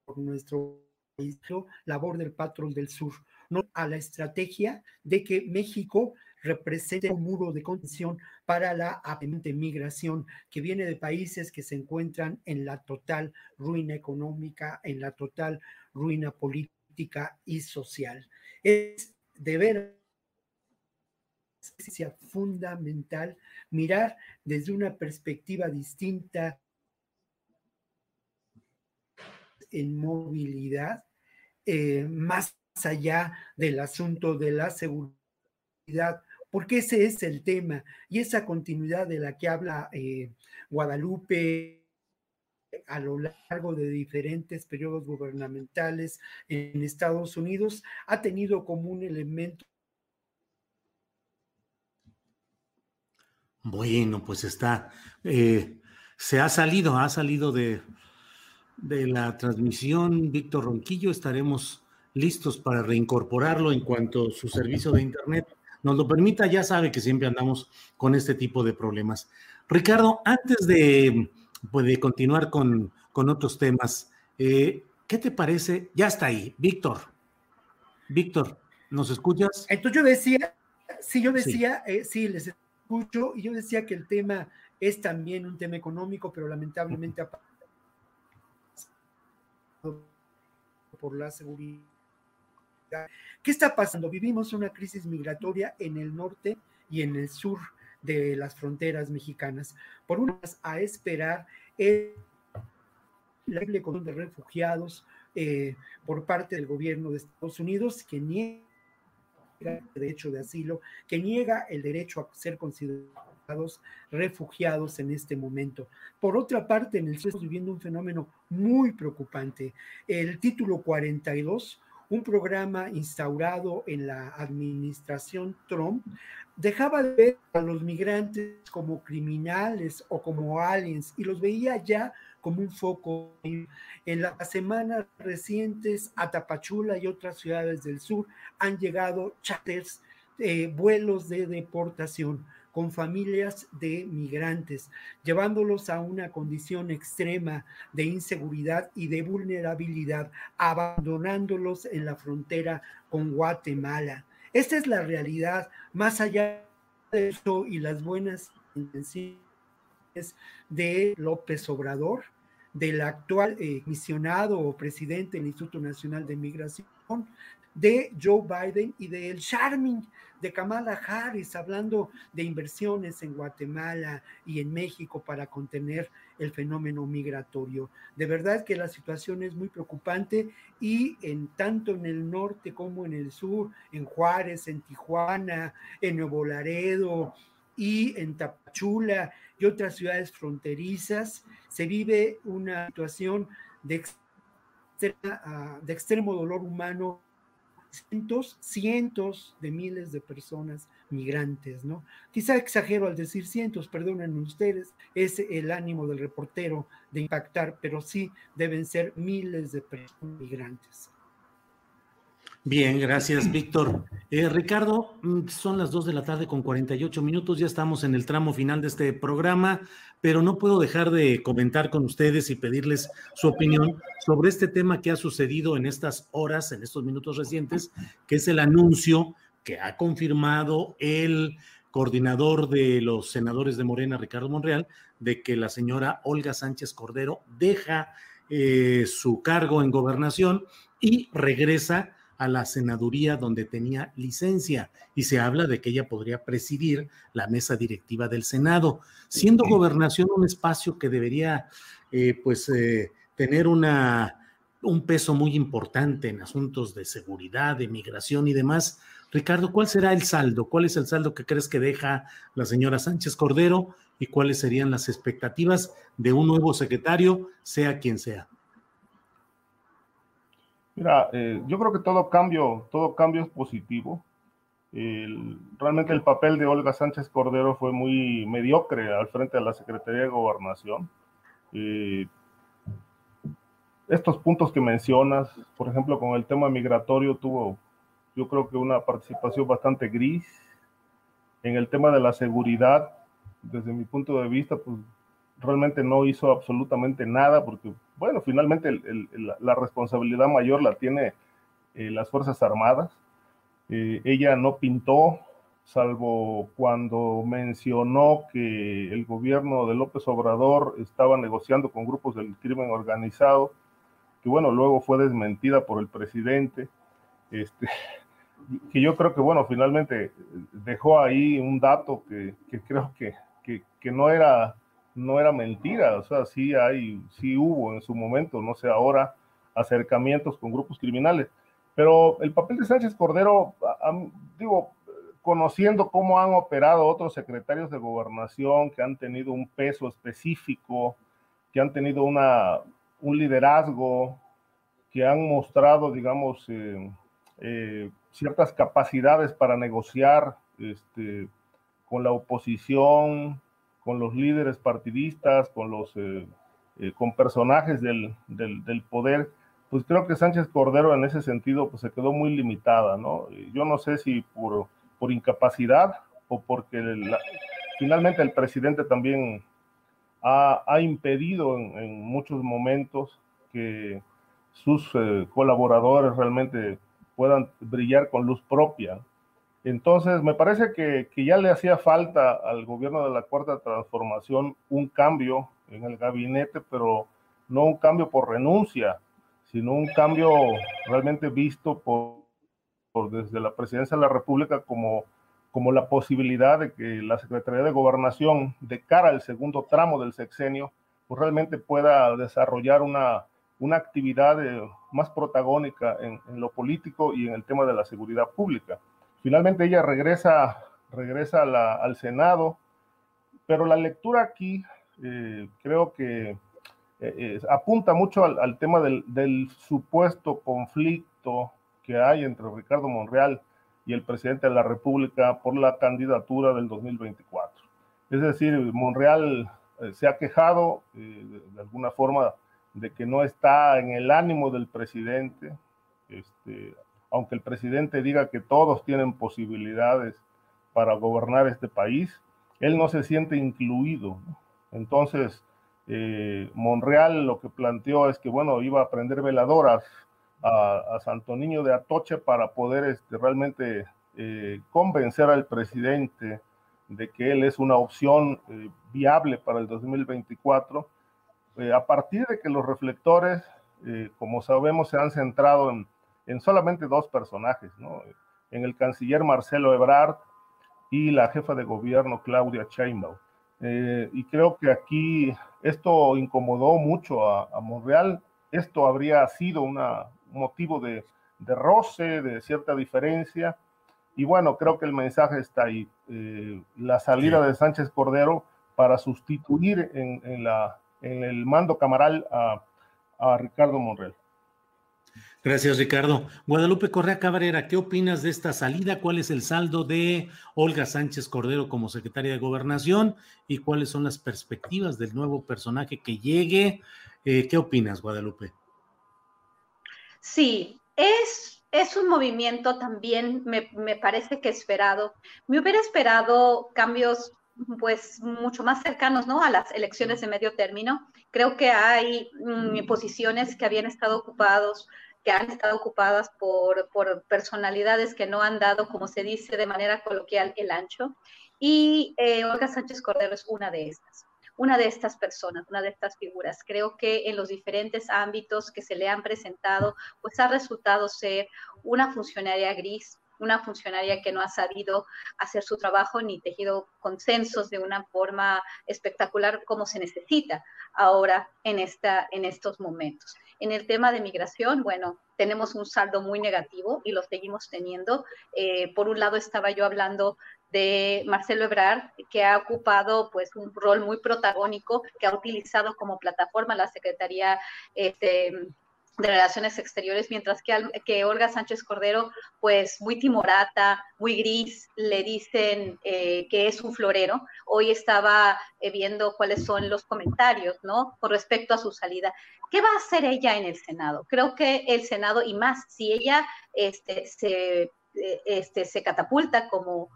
por nuestro país, labor del patrón del sur, no a la estrategia de que México represente un muro de contención para la aparente migración que viene de países que se encuentran en la total ruina económica, en la total ruina política y social. Es deber fundamental mirar desde una perspectiva distinta en movilidad, eh, más allá del asunto de la seguridad porque ese es el tema y esa continuidad de la que habla eh, Guadalupe a lo largo de diferentes periodos gubernamentales en Estados Unidos ha tenido como un elemento. Bueno, pues está, eh, se ha salido, ha salido de, de la transmisión Víctor Ronquillo, estaremos listos para reincorporarlo en cuanto su servicio de Internet nos lo permita, ya sabe que siempre andamos con este tipo de problemas. Ricardo, antes de, pues, de continuar con, con, otros temas, eh, ¿qué te parece? Ya está ahí, Víctor. Víctor, ¿nos escuchas? Entonces yo decía, sí, yo decía, sí. Eh, sí, les escucho, y yo decía que el tema es también un tema económico, pero lamentablemente por la seguridad ¿Qué está pasando? Vivimos una crisis migratoria en el norte y en el sur de las fronteras mexicanas. Por una a esperar el la de refugiados eh, por parte del gobierno de Estados Unidos que niega el derecho de asilo, que niega el derecho a ser considerados refugiados en este momento. Por otra parte, en el sur estamos viviendo un fenómeno muy preocupante. El título 42 un programa instaurado en la administración Trump, dejaba de ver a los migrantes como criminales o como aliens y los veía ya como un foco. En las semanas recientes a Tapachula y otras ciudades del sur han llegado charters, eh, vuelos de deportación con familias de migrantes, llevándolos a una condición extrema de inseguridad y de vulnerabilidad, abandonándolos en la frontera con Guatemala. Esta es la realidad, más allá de eso y las buenas intenciones de López Obrador, del actual eh, misionado o presidente del Instituto Nacional de Migración, de Joe Biden y del charming de Kamala Harris, hablando de inversiones en Guatemala y en México para contener el fenómeno migratorio. De verdad que la situación es muy preocupante y en tanto en el norte como en el sur, en Juárez, en Tijuana, en Nuevo Laredo y en Tapachula y otras ciudades fronterizas, se vive una situación de, de extremo dolor humano cientos, cientos de miles de personas migrantes, ¿no? Quizá exagero al decir cientos, perdonen ustedes, es el ánimo del reportero de impactar, pero sí deben ser miles de personas migrantes. Bien, gracias, Víctor. Eh, Ricardo, mm, son las 2 de la tarde con 48 minutos, ya estamos en el tramo final de este programa, pero no puedo dejar de comentar con ustedes y pedirles su opinión sobre este tema que ha sucedido en estas horas, en estos minutos recientes, que es el anuncio que ha confirmado el coordinador de los senadores de Morena, Ricardo Monreal, de que la señora Olga Sánchez Cordero deja eh, su cargo en gobernación y regresa a la senaduría donde tenía licencia y se habla de que ella podría presidir la mesa directiva del Senado, siendo gobernación un espacio que debería eh, pues eh, tener una, un peso muy importante en asuntos de seguridad, de migración y demás. Ricardo, ¿cuál será el saldo? ¿Cuál es el saldo que crees que deja la señora Sánchez Cordero y cuáles serían las expectativas de un nuevo secretario, sea quien sea? Mira, eh, yo creo que todo cambio, todo cambio es positivo. realmente el papel de Olga Sánchez Cordero fue muy mediocre al frente de la Secretaría de Gobernación. Eh, estos puntos que mencionas, por ejemplo, con el tema migratorio, tuvo, yo creo que una participación bastante gris. En el tema de la seguridad, desde mi punto de vista, pues realmente no hizo absolutamente nada porque, bueno, finalmente la responsabilidad mayor la tiene eh, las Fuerzas Armadas. Eh, ella no pintó, salvo cuando mencionó que el gobierno de López Obrador estaba negociando con grupos del crimen organizado, que bueno, luego fue desmentida por el presidente. Este, *laughs* que yo creo que, bueno, finalmente dejó ahí un dato que, creo que, que no era no era mentira, o sea, sí hay, sí hubo en su momento, no sé ahora, acercamientos con grupos criminales. Pero el papel de Sánchez Cordero, digo, conociendo cómo han operado otros secretarios de gobernación que han tenido un peso específico, que han tenido una, un liderazgo, que han mostrado, digamos, eh, eh, ciertas capacidades para negociar este, con la oposición, con los líderes partidistas, con los eh, eh, con personajes del, del, poder, pues creo que Sánchez Cordero en ese sentido pues se quedó muy limitada, ¿no? Yo no sé si por, por incapacidad o porque finalmente el presidente también ha, ha impedido en, muchos momentos que sus eh, colaboradores realmente puedan brillar con luz propia. Entonces, me parece que, ya le hacía falta al gobierno de la Cuarta Transformación un cambio en el gabinete, pero no un cambio por renuncia, sino un cambio realmente visto por, desde la presidencia de la República como como la posibilidad de que la Secretaría de Gobernación, de cara al segundo tramo del sexenio, pues realmente pueda desarrollar una, una actividad eh, más protagónica en, lo político y en el tema de la seguridad pública. Finalmente ella regresa, regresa al Senado, pero la lectura aquí eh, creo que eh, apunta mucho al, tema del, supuesto conflicto que hay entre Ricardo Monreal y el presidente de la República por la candidatura del 2024. Es decir, Monreal eh, se ha quejado eh, de, alguna forma de que no está en el ánimo del presidente, este, aunque el presidente diga que todos tienen posibilidades para gobernar este país, él no se siente incluido. Entonces, eh, Monreal lo que planteó es que, bueno, iba a prender veladoras a, Santo Niño de Atoche para poder este, realmente eh, convencer al presidente de que él es una opción eh, viable para el 2024, eh, a partir de que los reflectores, como sabemos, se han centrado en, en solamente dos personajes, ¿no? en el canciller Marcelo Ebrard y la jefa de gobierno Claudia Sheinbaum. y creo que aquí esto incomodó mucho a, a Monreal. Esto habría sido una, motivo de, roce, de cierta diferencia. Y bueno, creo que el mensaje está ahí. Eh, la salida de Sánchez Cordero para sustituir en, la, en el mando camaral a, Ricardo Monreal. Gracias, Ricardo. Guadalupe Correa Cabrera, ¿qué opinas de esta salida? ¿Cuál es el saldo de Olga Sánchez Cordero como secretaria de Gobernación? ¿Y cuáles son las perspectivas del nuevo personaje que llegue? Eh, ¿Qué opinas, Guadalupe? Sí, es, es un movimiento también, me, me parece que esperado. Me hubiera esperado cambios pues mucho más cercanos ¿no? a las elecciones de medio término. Creo que hay mm, posiciones que habían estado ocupados, que han estado ocupadas por, por, personalidades que no han dado, como se dice de manera coloquial, el ancho. Y eh, Olga Sánchez Cordero es una de estas una de estas personas, una de estas figuras. Creo que en los diferentes ámbitos que se le han presentado, pues ha resultado ser una funcionaria gris, una funcionaria que no ha sabido hacer su trabajo ni tejido consensos de una forma espectacular como se necesita ahora en, esta, en estos momentos. En el tema de migración, bueno, tenemos un saldo muy negativo y lo seguimos teniendo. Eh, por un lado, estaba yo hablando de Marcelo Ebrard, que ha ocupado pues un rol muy protagónico, que ha utilizado como plataforma la Secretaría este, de Relaciones Exteriores, mientras que, Olga Sánchez Cordero, pues muy timorata, muy gris, le dicen eh, que es un florero. Hoy estaba eh, viendo cuáles son los comentarios, ¿no? Con respecto a su salida. ¿Qué va a hacer ella en el Senado? Creo que el Senado, y más, si ella este, se, eh, este, se catapulta como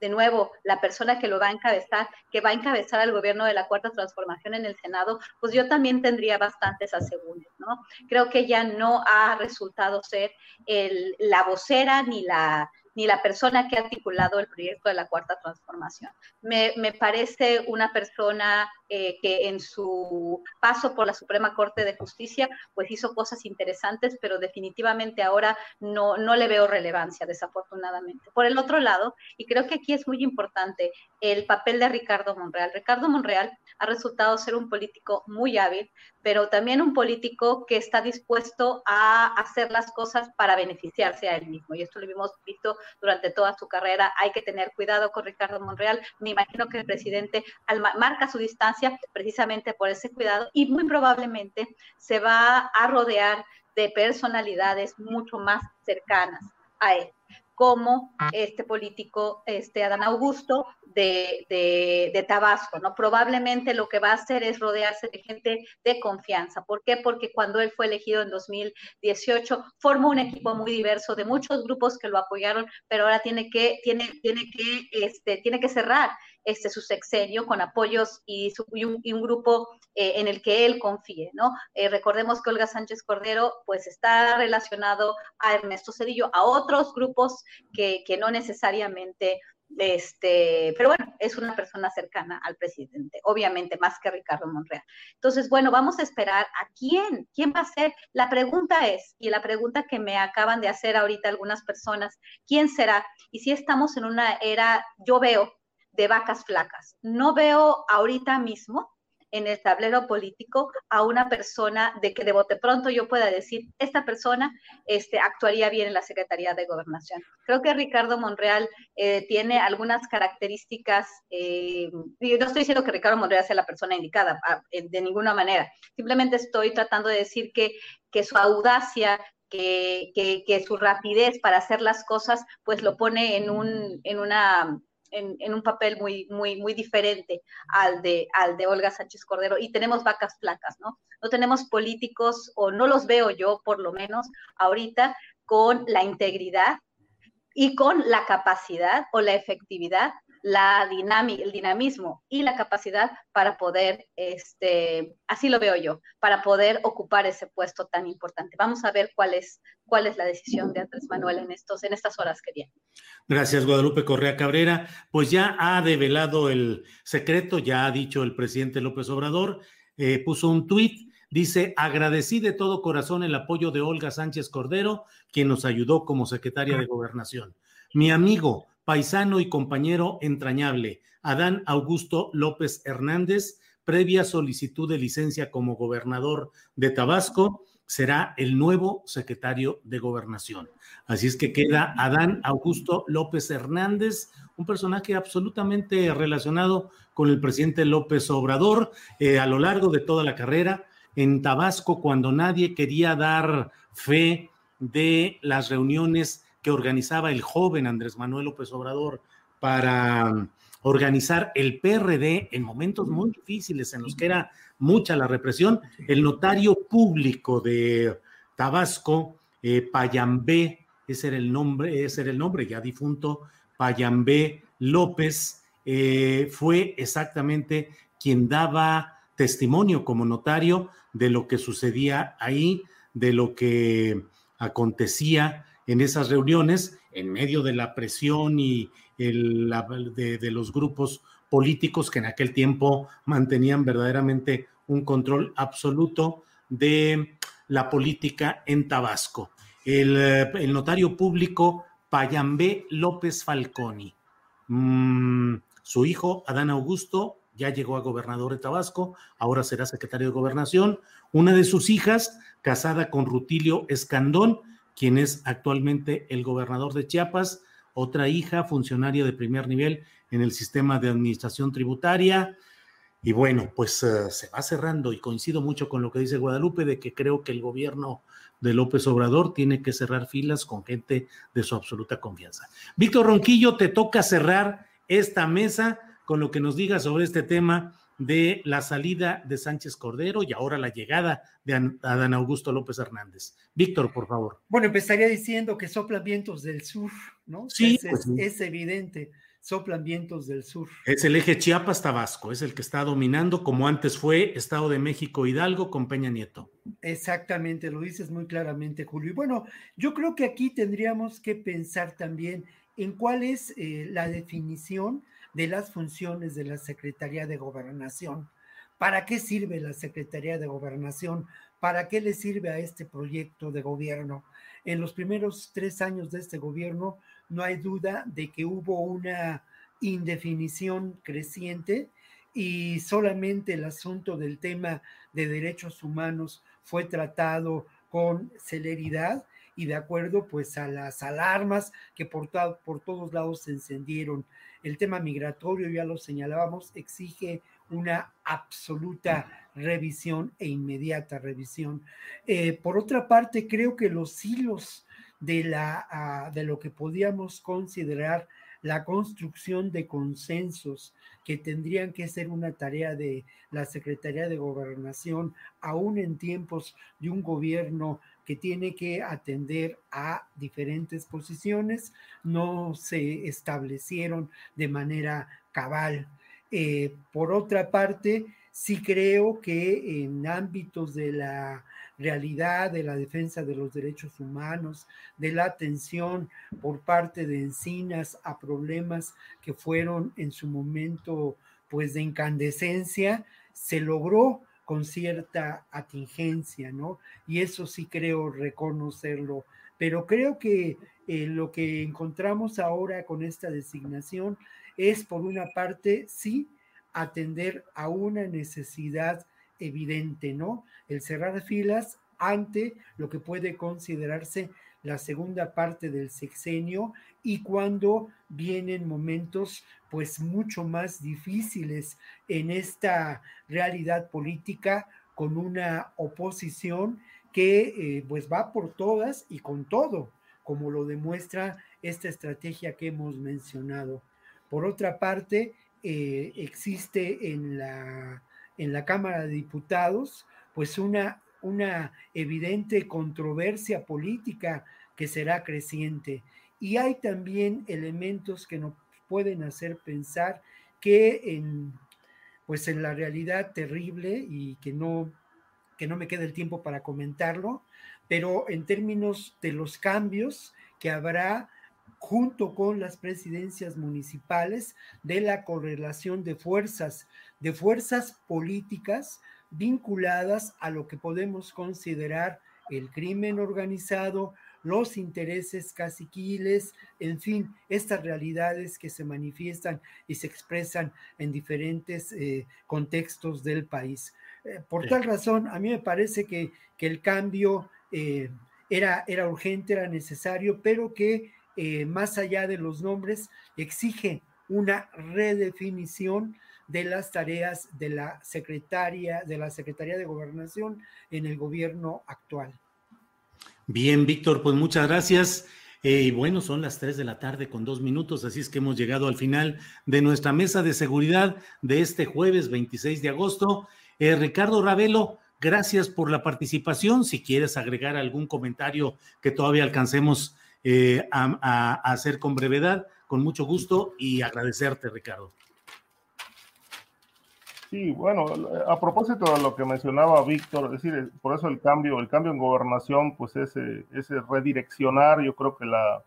de nuevo, la persona que lo va a encabezar, que va a encabezar al gobierno de la Cuarta Transformación en el Senado, pues yo también tendría bastantes asegúnes, ¿no? Creo que ella no ha resultado ser el, la vocera ni la, ni la persona que ha articulado el proyecto de la Cuarta Transformación. Me, me parece una persona eh, que en su paso por la Suprema Corte de Justicia, pues hizo cosas interesantes, pero definitivamente ahora no, no le veo relevancia, desafortunadamente. Por el otro lado, y creo que aquí es muy importante el papel de Ricardo Monreal. Ricardo Monreal ha resultado ser un político muy hábil, pero también un político que está dispuesto a hacer las cosas para beneficiarse a él mismo. Y esto lo hemos visto durante toda su carrera. Hay que tener cuidado con Ricardo Monreal. Me imagino que el presidente marca su distancia precisamente por ese cuidado y muy probablemente se va a rodear de personalidades mucho más cercanas a él como este político, este Adán Augusto de, de, Tabasco, ¿no? Probablemente lo que va a hacer es rodearse de gente de confianza. ¿Por qué? Porque cuando él fue elegido en 2018, formó un equipo muy diverso de muchos grupos que lo apoyaron, pero ahora tiene que, tiene, tiene que, este, tiene que cerrar este, su sexenio con apoyos y, un, grupo eh, en el que él confíe, ¿no? Eh, recordemos que Olga Sánchez Cordero, pues está relacionado a Ernesto Cedillo, a otros grupos que, que no necesariamente Este, pero bueno, es una persona cercana al presidente, obviamente más que Ricardo Monreal. Entonces, bueno, vamos a esperar a quién, quién va a ser. La pregunta es, y la pregunta que me acaban de hacer ahorita algunas personas, ¿quién será? Y si estamos en una era, yo veo, de vacas flacas. No veo ahorita mismo en el tablero político a una persona de que de bote pronto yo pueda decir, esta persona este, actuaría bien en la Secretaría de Gobernación. Creo que Ricardo Monreal eh, tiene algunas características, eh, no estoy diciendo que Ricardo Monreal sea la persona indicada, ah, de ninguna manera, simplemente estoy tratando de decir que, que su audacia, que, que, que, su rapidez para hacer las cosas, pues lo pone en, un, en una en, un papel muy, muy, muy diferente al de, al de Olga Sánchez Cordero. Y tenemos vacas flacas, ¿no? No tenemos políticos, o no los veo yo por lo menos ahorita, con la integridad y con la capacidad o la efectividad la el dinamismo y la capacidad para poder, este, así lo veo yo, para poder ocupar ese puesto tan importante. Vamos a ver cuál es, cuál es la decisión de Andrés Manuel en, estos, en estas horas que vienen. Gracias, Guadalupe Correa Cabrera. Pues ya ha develado el secreto, ya ha dicho el presidente López Obrador, eh, puso un tuit Dice, agradecí de todo corazón el apoyo de Olga Sánchez Cordero, quien nos ayudó como secretaria de gobernación. Mi amigo, paisano y compañero entrañable, Adán Augusto López Hernández, previa solicitud de licencia como gobernador de Tabasco, será el nuevo secretario de gobernación. Así es que queda Adán Augusto López Hernández, un personaje absolutamente relacionado con el presidente López Obrador eh, a lo largo de toda la carrera. En Tabasco, cuando nadie quería dar fe de las reuniones que organizaba el joven Andrés Manuel López Obrador para um, organizar el PRD en momentos muy difíciles en los que era mucha la represión, el notario público de Tabasco, eh, Payambé, ese era el nombre, ese era el nombre ya difunto, Payambé López, eh, fue exactamente quien daba testimonio como notario de lo que sucedía ahí, de lo que acontecía en esas reuniones, en medio de la presión y el, de, los grupos políticos que en aquel tiempo mantenían verdaderamente un control absoluto de la política en Tabasco. El, notario público Payambé López Falconi. Mm, su hijo, Adán Augusto, ya llegó a gobernador de Tabasco, ahora será secretario de gobernación. Una de sus hijas, casada con Rutilio Escandón, quien es actualmente el gobernador de Chiapas, otra hija, funcionaria de primer nivel en el sistema de administración tributaria. Y bueno, pues eh, se va cerrando y coincido mucho con lo que dice Guadalupe de que creo que el gobierno de López Obrador tiene que cerrar filas con gente de su absoluta confianza. Víctor Ronquillo, te toca cerrar esta mesa con lo que nos digas sobre este tema de la salida de Sánchez Cordero y ahora la llegada de Adán Augusto López Hernández. Víctor, por favor. Bueno, empezaría diciendo que soplan vientos del sur, ¿no? Sí, es, pues es, evidente, soplan vientos del sur. Es el eje Chiapas-Tabasco, es el que está dominando, como antes fue Estado de México Hidalgo con Peña Nieto. Exactamente, lo dices muy claramente, Julio. Y bueno, yo creo que aquí tendríamos que pensar también en cuál es eh, la definición de las funciones de la Secretaría de Gobernación. ¿Para qué sirve la Secretaría de Gobernación? ¿Para qué le sirve a este proyecto de gobierno? En los primeros tres años de este gobierno no hay duda de que hubo una indefinición creciente y solamente el asunto del tema de derechos humanos fue tratado con celeridad y de acuerdo pues a las alarmas que por, por todos lados se encendieron. El tema migratorio, ya lo señalábamos, exige una absoluta revisión e inmediata revisión. Eh, por otra parte, creo que los hilos de, ah, de lo que podíamos considerar la construcción de consensos que tendrían que ser una tarea de la Secretaría de Gobernación, aún en tiempos de un gobierno que tiene que atender a diferentes posiciones, no se establecieron de manera cabal. Eh, por otra parte, sí creo que en ámbitos de la realidad de la defensa de los derechos humanos, de la atención por parte de Encinas a problemas que fueron en su momento pues de incandescencia, se logró con cierta atingencia, ¿no? Y eso sí creo reconocerlo. Pero creo que eh, lo que encontramos ahora con esta designación es, por una parte, sí, atender a una necesidad evidente, ¿no? El cerrar filas ante lo que puede considerarse la segunda parte del sexenio y cuando vienen momentos pues mucho más difíciles en esta realidad política con una oposición que eh, pues va por todas y con todo, como lo demuestra esta estrategia que hemos mencionado. Por otra parte, eh, existe en la, en la Cámara de Diputados pues una, una evidente controversia política que será creciente. Y hay también elementos que nos pueden hacer pensar que en, pues en la realidad terrible y que no, que no me queda el tiempo para comentarlo, pero en términos de los cambios que habrá junto con las presidencias municipales de la correlación de fuerzas, de fuerzas políticas vinculadas a lo que podemos considerar el crimen organizado, los intereses caciquiles, en fin, estas realidades que se manifiestan y se expresan en diferentes eh, contextos del país. Eh, por tal razón, a mí me parece que, que el cambio eh, era, era urgente, era necesario, pero que más allá de los nombres exige una redefinición de las tareas de la secretaria, de la Secretaría de Gobernación en el gobierno actual. Bien, Víctor, pues muchas gracias. Eh, y bueno, son las 3 de la tarde con dos minutos, así es que hemos llegado al final de nuestra mesa de seguridad de este jueves 26 de agosto. Eh, Ricardo Ravelo, gracias por la participación. Si quieres agregar algún comentario que todavía alcancemos eh, a hacer con brevedad, con mucho gusto y agradecerte, Ricardo. Sí, bueno, a propósito de lo que mencionaba Víctor, es decir, por eso el cambio, el cambio en gobernación, pues ese, ese redireccionar, yo creo que la,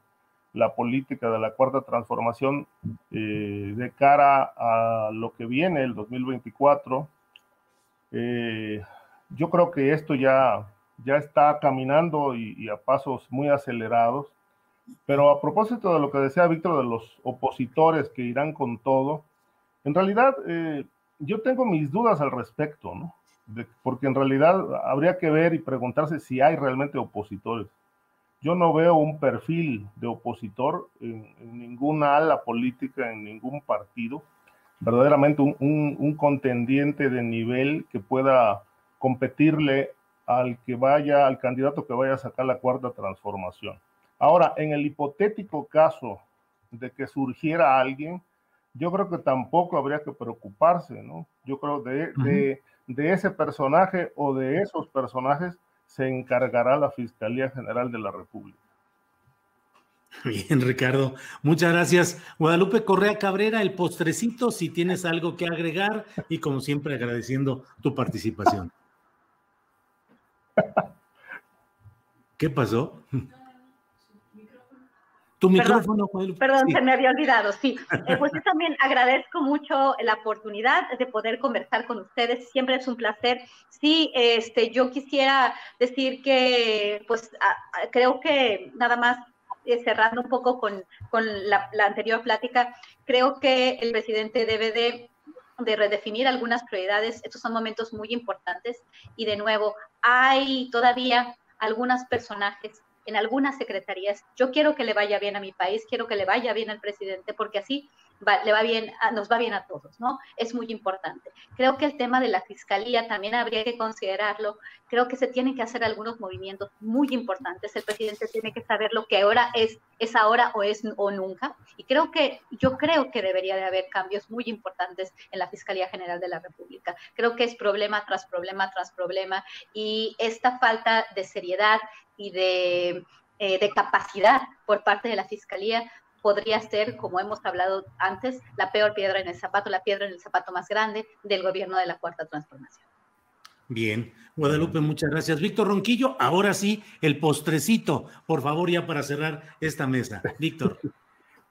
la política de la cuarta transformación eh, de cara a lo que viene, el 2024. Eh, yo creo que esto ya, ya está caminando y, a pasos muy acelerados. Pero a propósito de lo que decía Víctor de los opositores que irán con todo, en realidad eh, yo tengo mis dudas al respecto, ¿no? porque en realidad habría que ver y preguntarse si hay realmente opositores. Yo no veo un perfil de opositor en, ninguna ala política, en ningún partido, verdaderamente un, un, contendiente de nivel que pueda competirle al que vaya, al candidato que vaya a sacar la cuarta transformación. Ahora, en el hipotético caso de que surgiera alguien, yo creo que tampoco habría que preocuparse, ¿no? Yo creo de, de, de ese personaje o de esos personajes se encargará la Fiscalía General de la República. *laughs* Bien, Ricardo. Muchas gracias. Guadalupe Correa Cabrera, el postrecito, si tienes algo que agregar y como siempre agradeciendo tu participación. *laughs* ¿Qué pasó? Tu micrófono, Perdón, se me había olvidado, sí. Eh, pues yo también agradezco mucho la oportunidad de poder conversar con ustedes. Siempre es un placer. Sí, este, yo quisiera decir que, pues, creo que nada más eh, cerrando un poco con, con la, anterior plática, creo que el presidente debe de de redefinir algunas prioridades. Estos son momentos muy importantes y de nuevo, hay todavía algunos personajes en algunas secretarías. Yo quiero que le vaya bien a mi país, quiero que le vaya bien al presidente, porque así le va bien, nos va bien a todos, ¿no? Es muy importante. Creo que el tema de la fiscalía también habría que considerarlo. Creo que se tienen que hacer algunos movimientos muy importantes. El presidente tiene que saber lo que ahora es, es ahora o es o nunca. Y creo que, yo creo que debería de haber cambios muy importantes en la Fiscalía General de la República. Creo que es problema tras problema tras problema y esta falta de seriedad y de, eh, de capacidad por parte de la Fiscalía podría ser, como hemos hablado antes, la peor piedra en el zapato, la piedra en el zapato más grande del gobierno de la Cuarta Transformación. Bien, Guadalupe, muchas gracias. Víctor Ronquillo, ahora sí, el postrecito, por favor, ya para cerrar esta mesa. Víctor.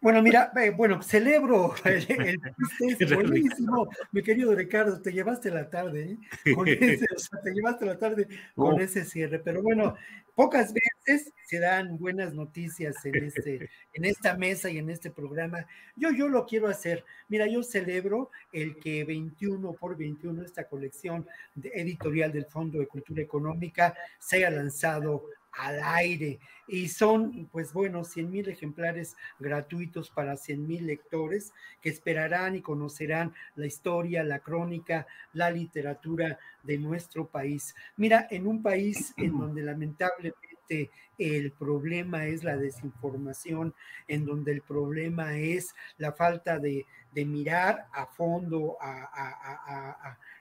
Bueno, mira, eh, bueno, celebro *laughs* el, el buenísimo, mi querido Ricardo, te llevaste la tarde, ¿eh? con ese, o sea, te llevaste la tarde con oh. ese cierre, pero bueno, pocas veces se dan buenas noticias en, este, *laughs* en esta mesa y en este programa. Yo, yo lo quiero hacer. Mira, yo celebro el que 21 por 21, esta colección de editorial del Fondo de Cultura Económica, se haya lanzado al aire. Y son, pues bueno, 100 mil ejemplares gratuitos para 100 mil lectores que esperarán y conocerán la historia, la crónica, la literatura de nuestro país. Mira, en un país en *clears throat* donde lamentablemente el problema es la desinformación, en donde el problema es la falta de, mirar a fondo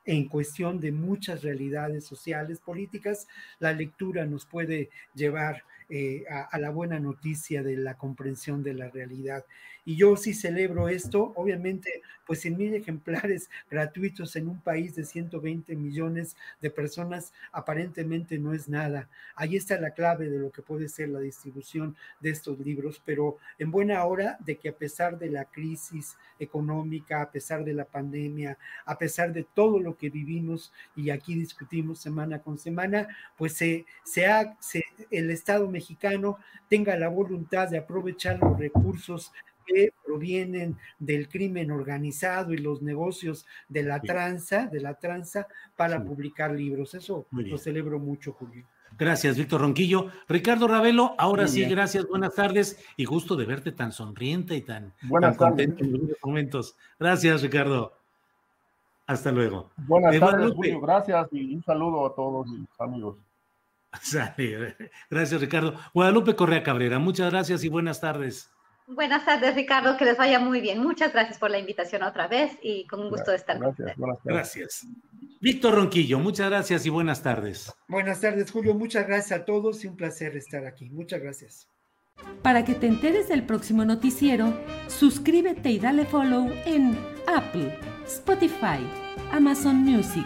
en cuestión de muchas realidades sociales, políticas, la lectura nos puede llevar eh, a, la buena noticia de la comprensión de la realidad. Y yo sí celebro esto, obviamente, pues en mil ejemplares *laughs* gratuitos en un país de 120 millones de personas, aparentemente no es nada. Ahí está la clave de lo que puede ser la distribución de estos libros, pero en buena hora de que a pesar de la crisis económica, a pesar de la pandemia, a pesar de todo lo que vivimos y aquí discutimos semana con semana, pues se, se ha, el Estado mexicano tenga la voluntad de aprovechar los recursos que provienen del crimen organizado y los negocios de la tranza, de la tranza, para publicar libros. Eso lo celebro mucho, Julio. Gracias, Víctor Ronquillo. Ricardo Ravelo, ahora sí, gracias, buenas tardes y gusto de verte tan sonriente y tan, contento en los momentos. Gracias, Ricardo. Hasta luego. Buenas eh, tardes, Julio, gracias y un saludo a todos mis amigos. *laughs* Gracias, Ricardo. Guadalupe Correa Cabrera, muchas gracias y buenas tardes. Buenas tardes, Ricardo, que les vaya muy bien. Muchas gracias por la invitación otra vez y con un gusto de estar gracias, con ustedes. Gracias. Víctor Ronquillo, muchas gracias y buenas tardes. Buenas tardes, Julio. Muchas gracias a todos y un placer estar aquí. Muchas gracias. Para que te enteres del próximo noticiero, suscríbete y dale follow en Apple, Spotify, Amazon Music,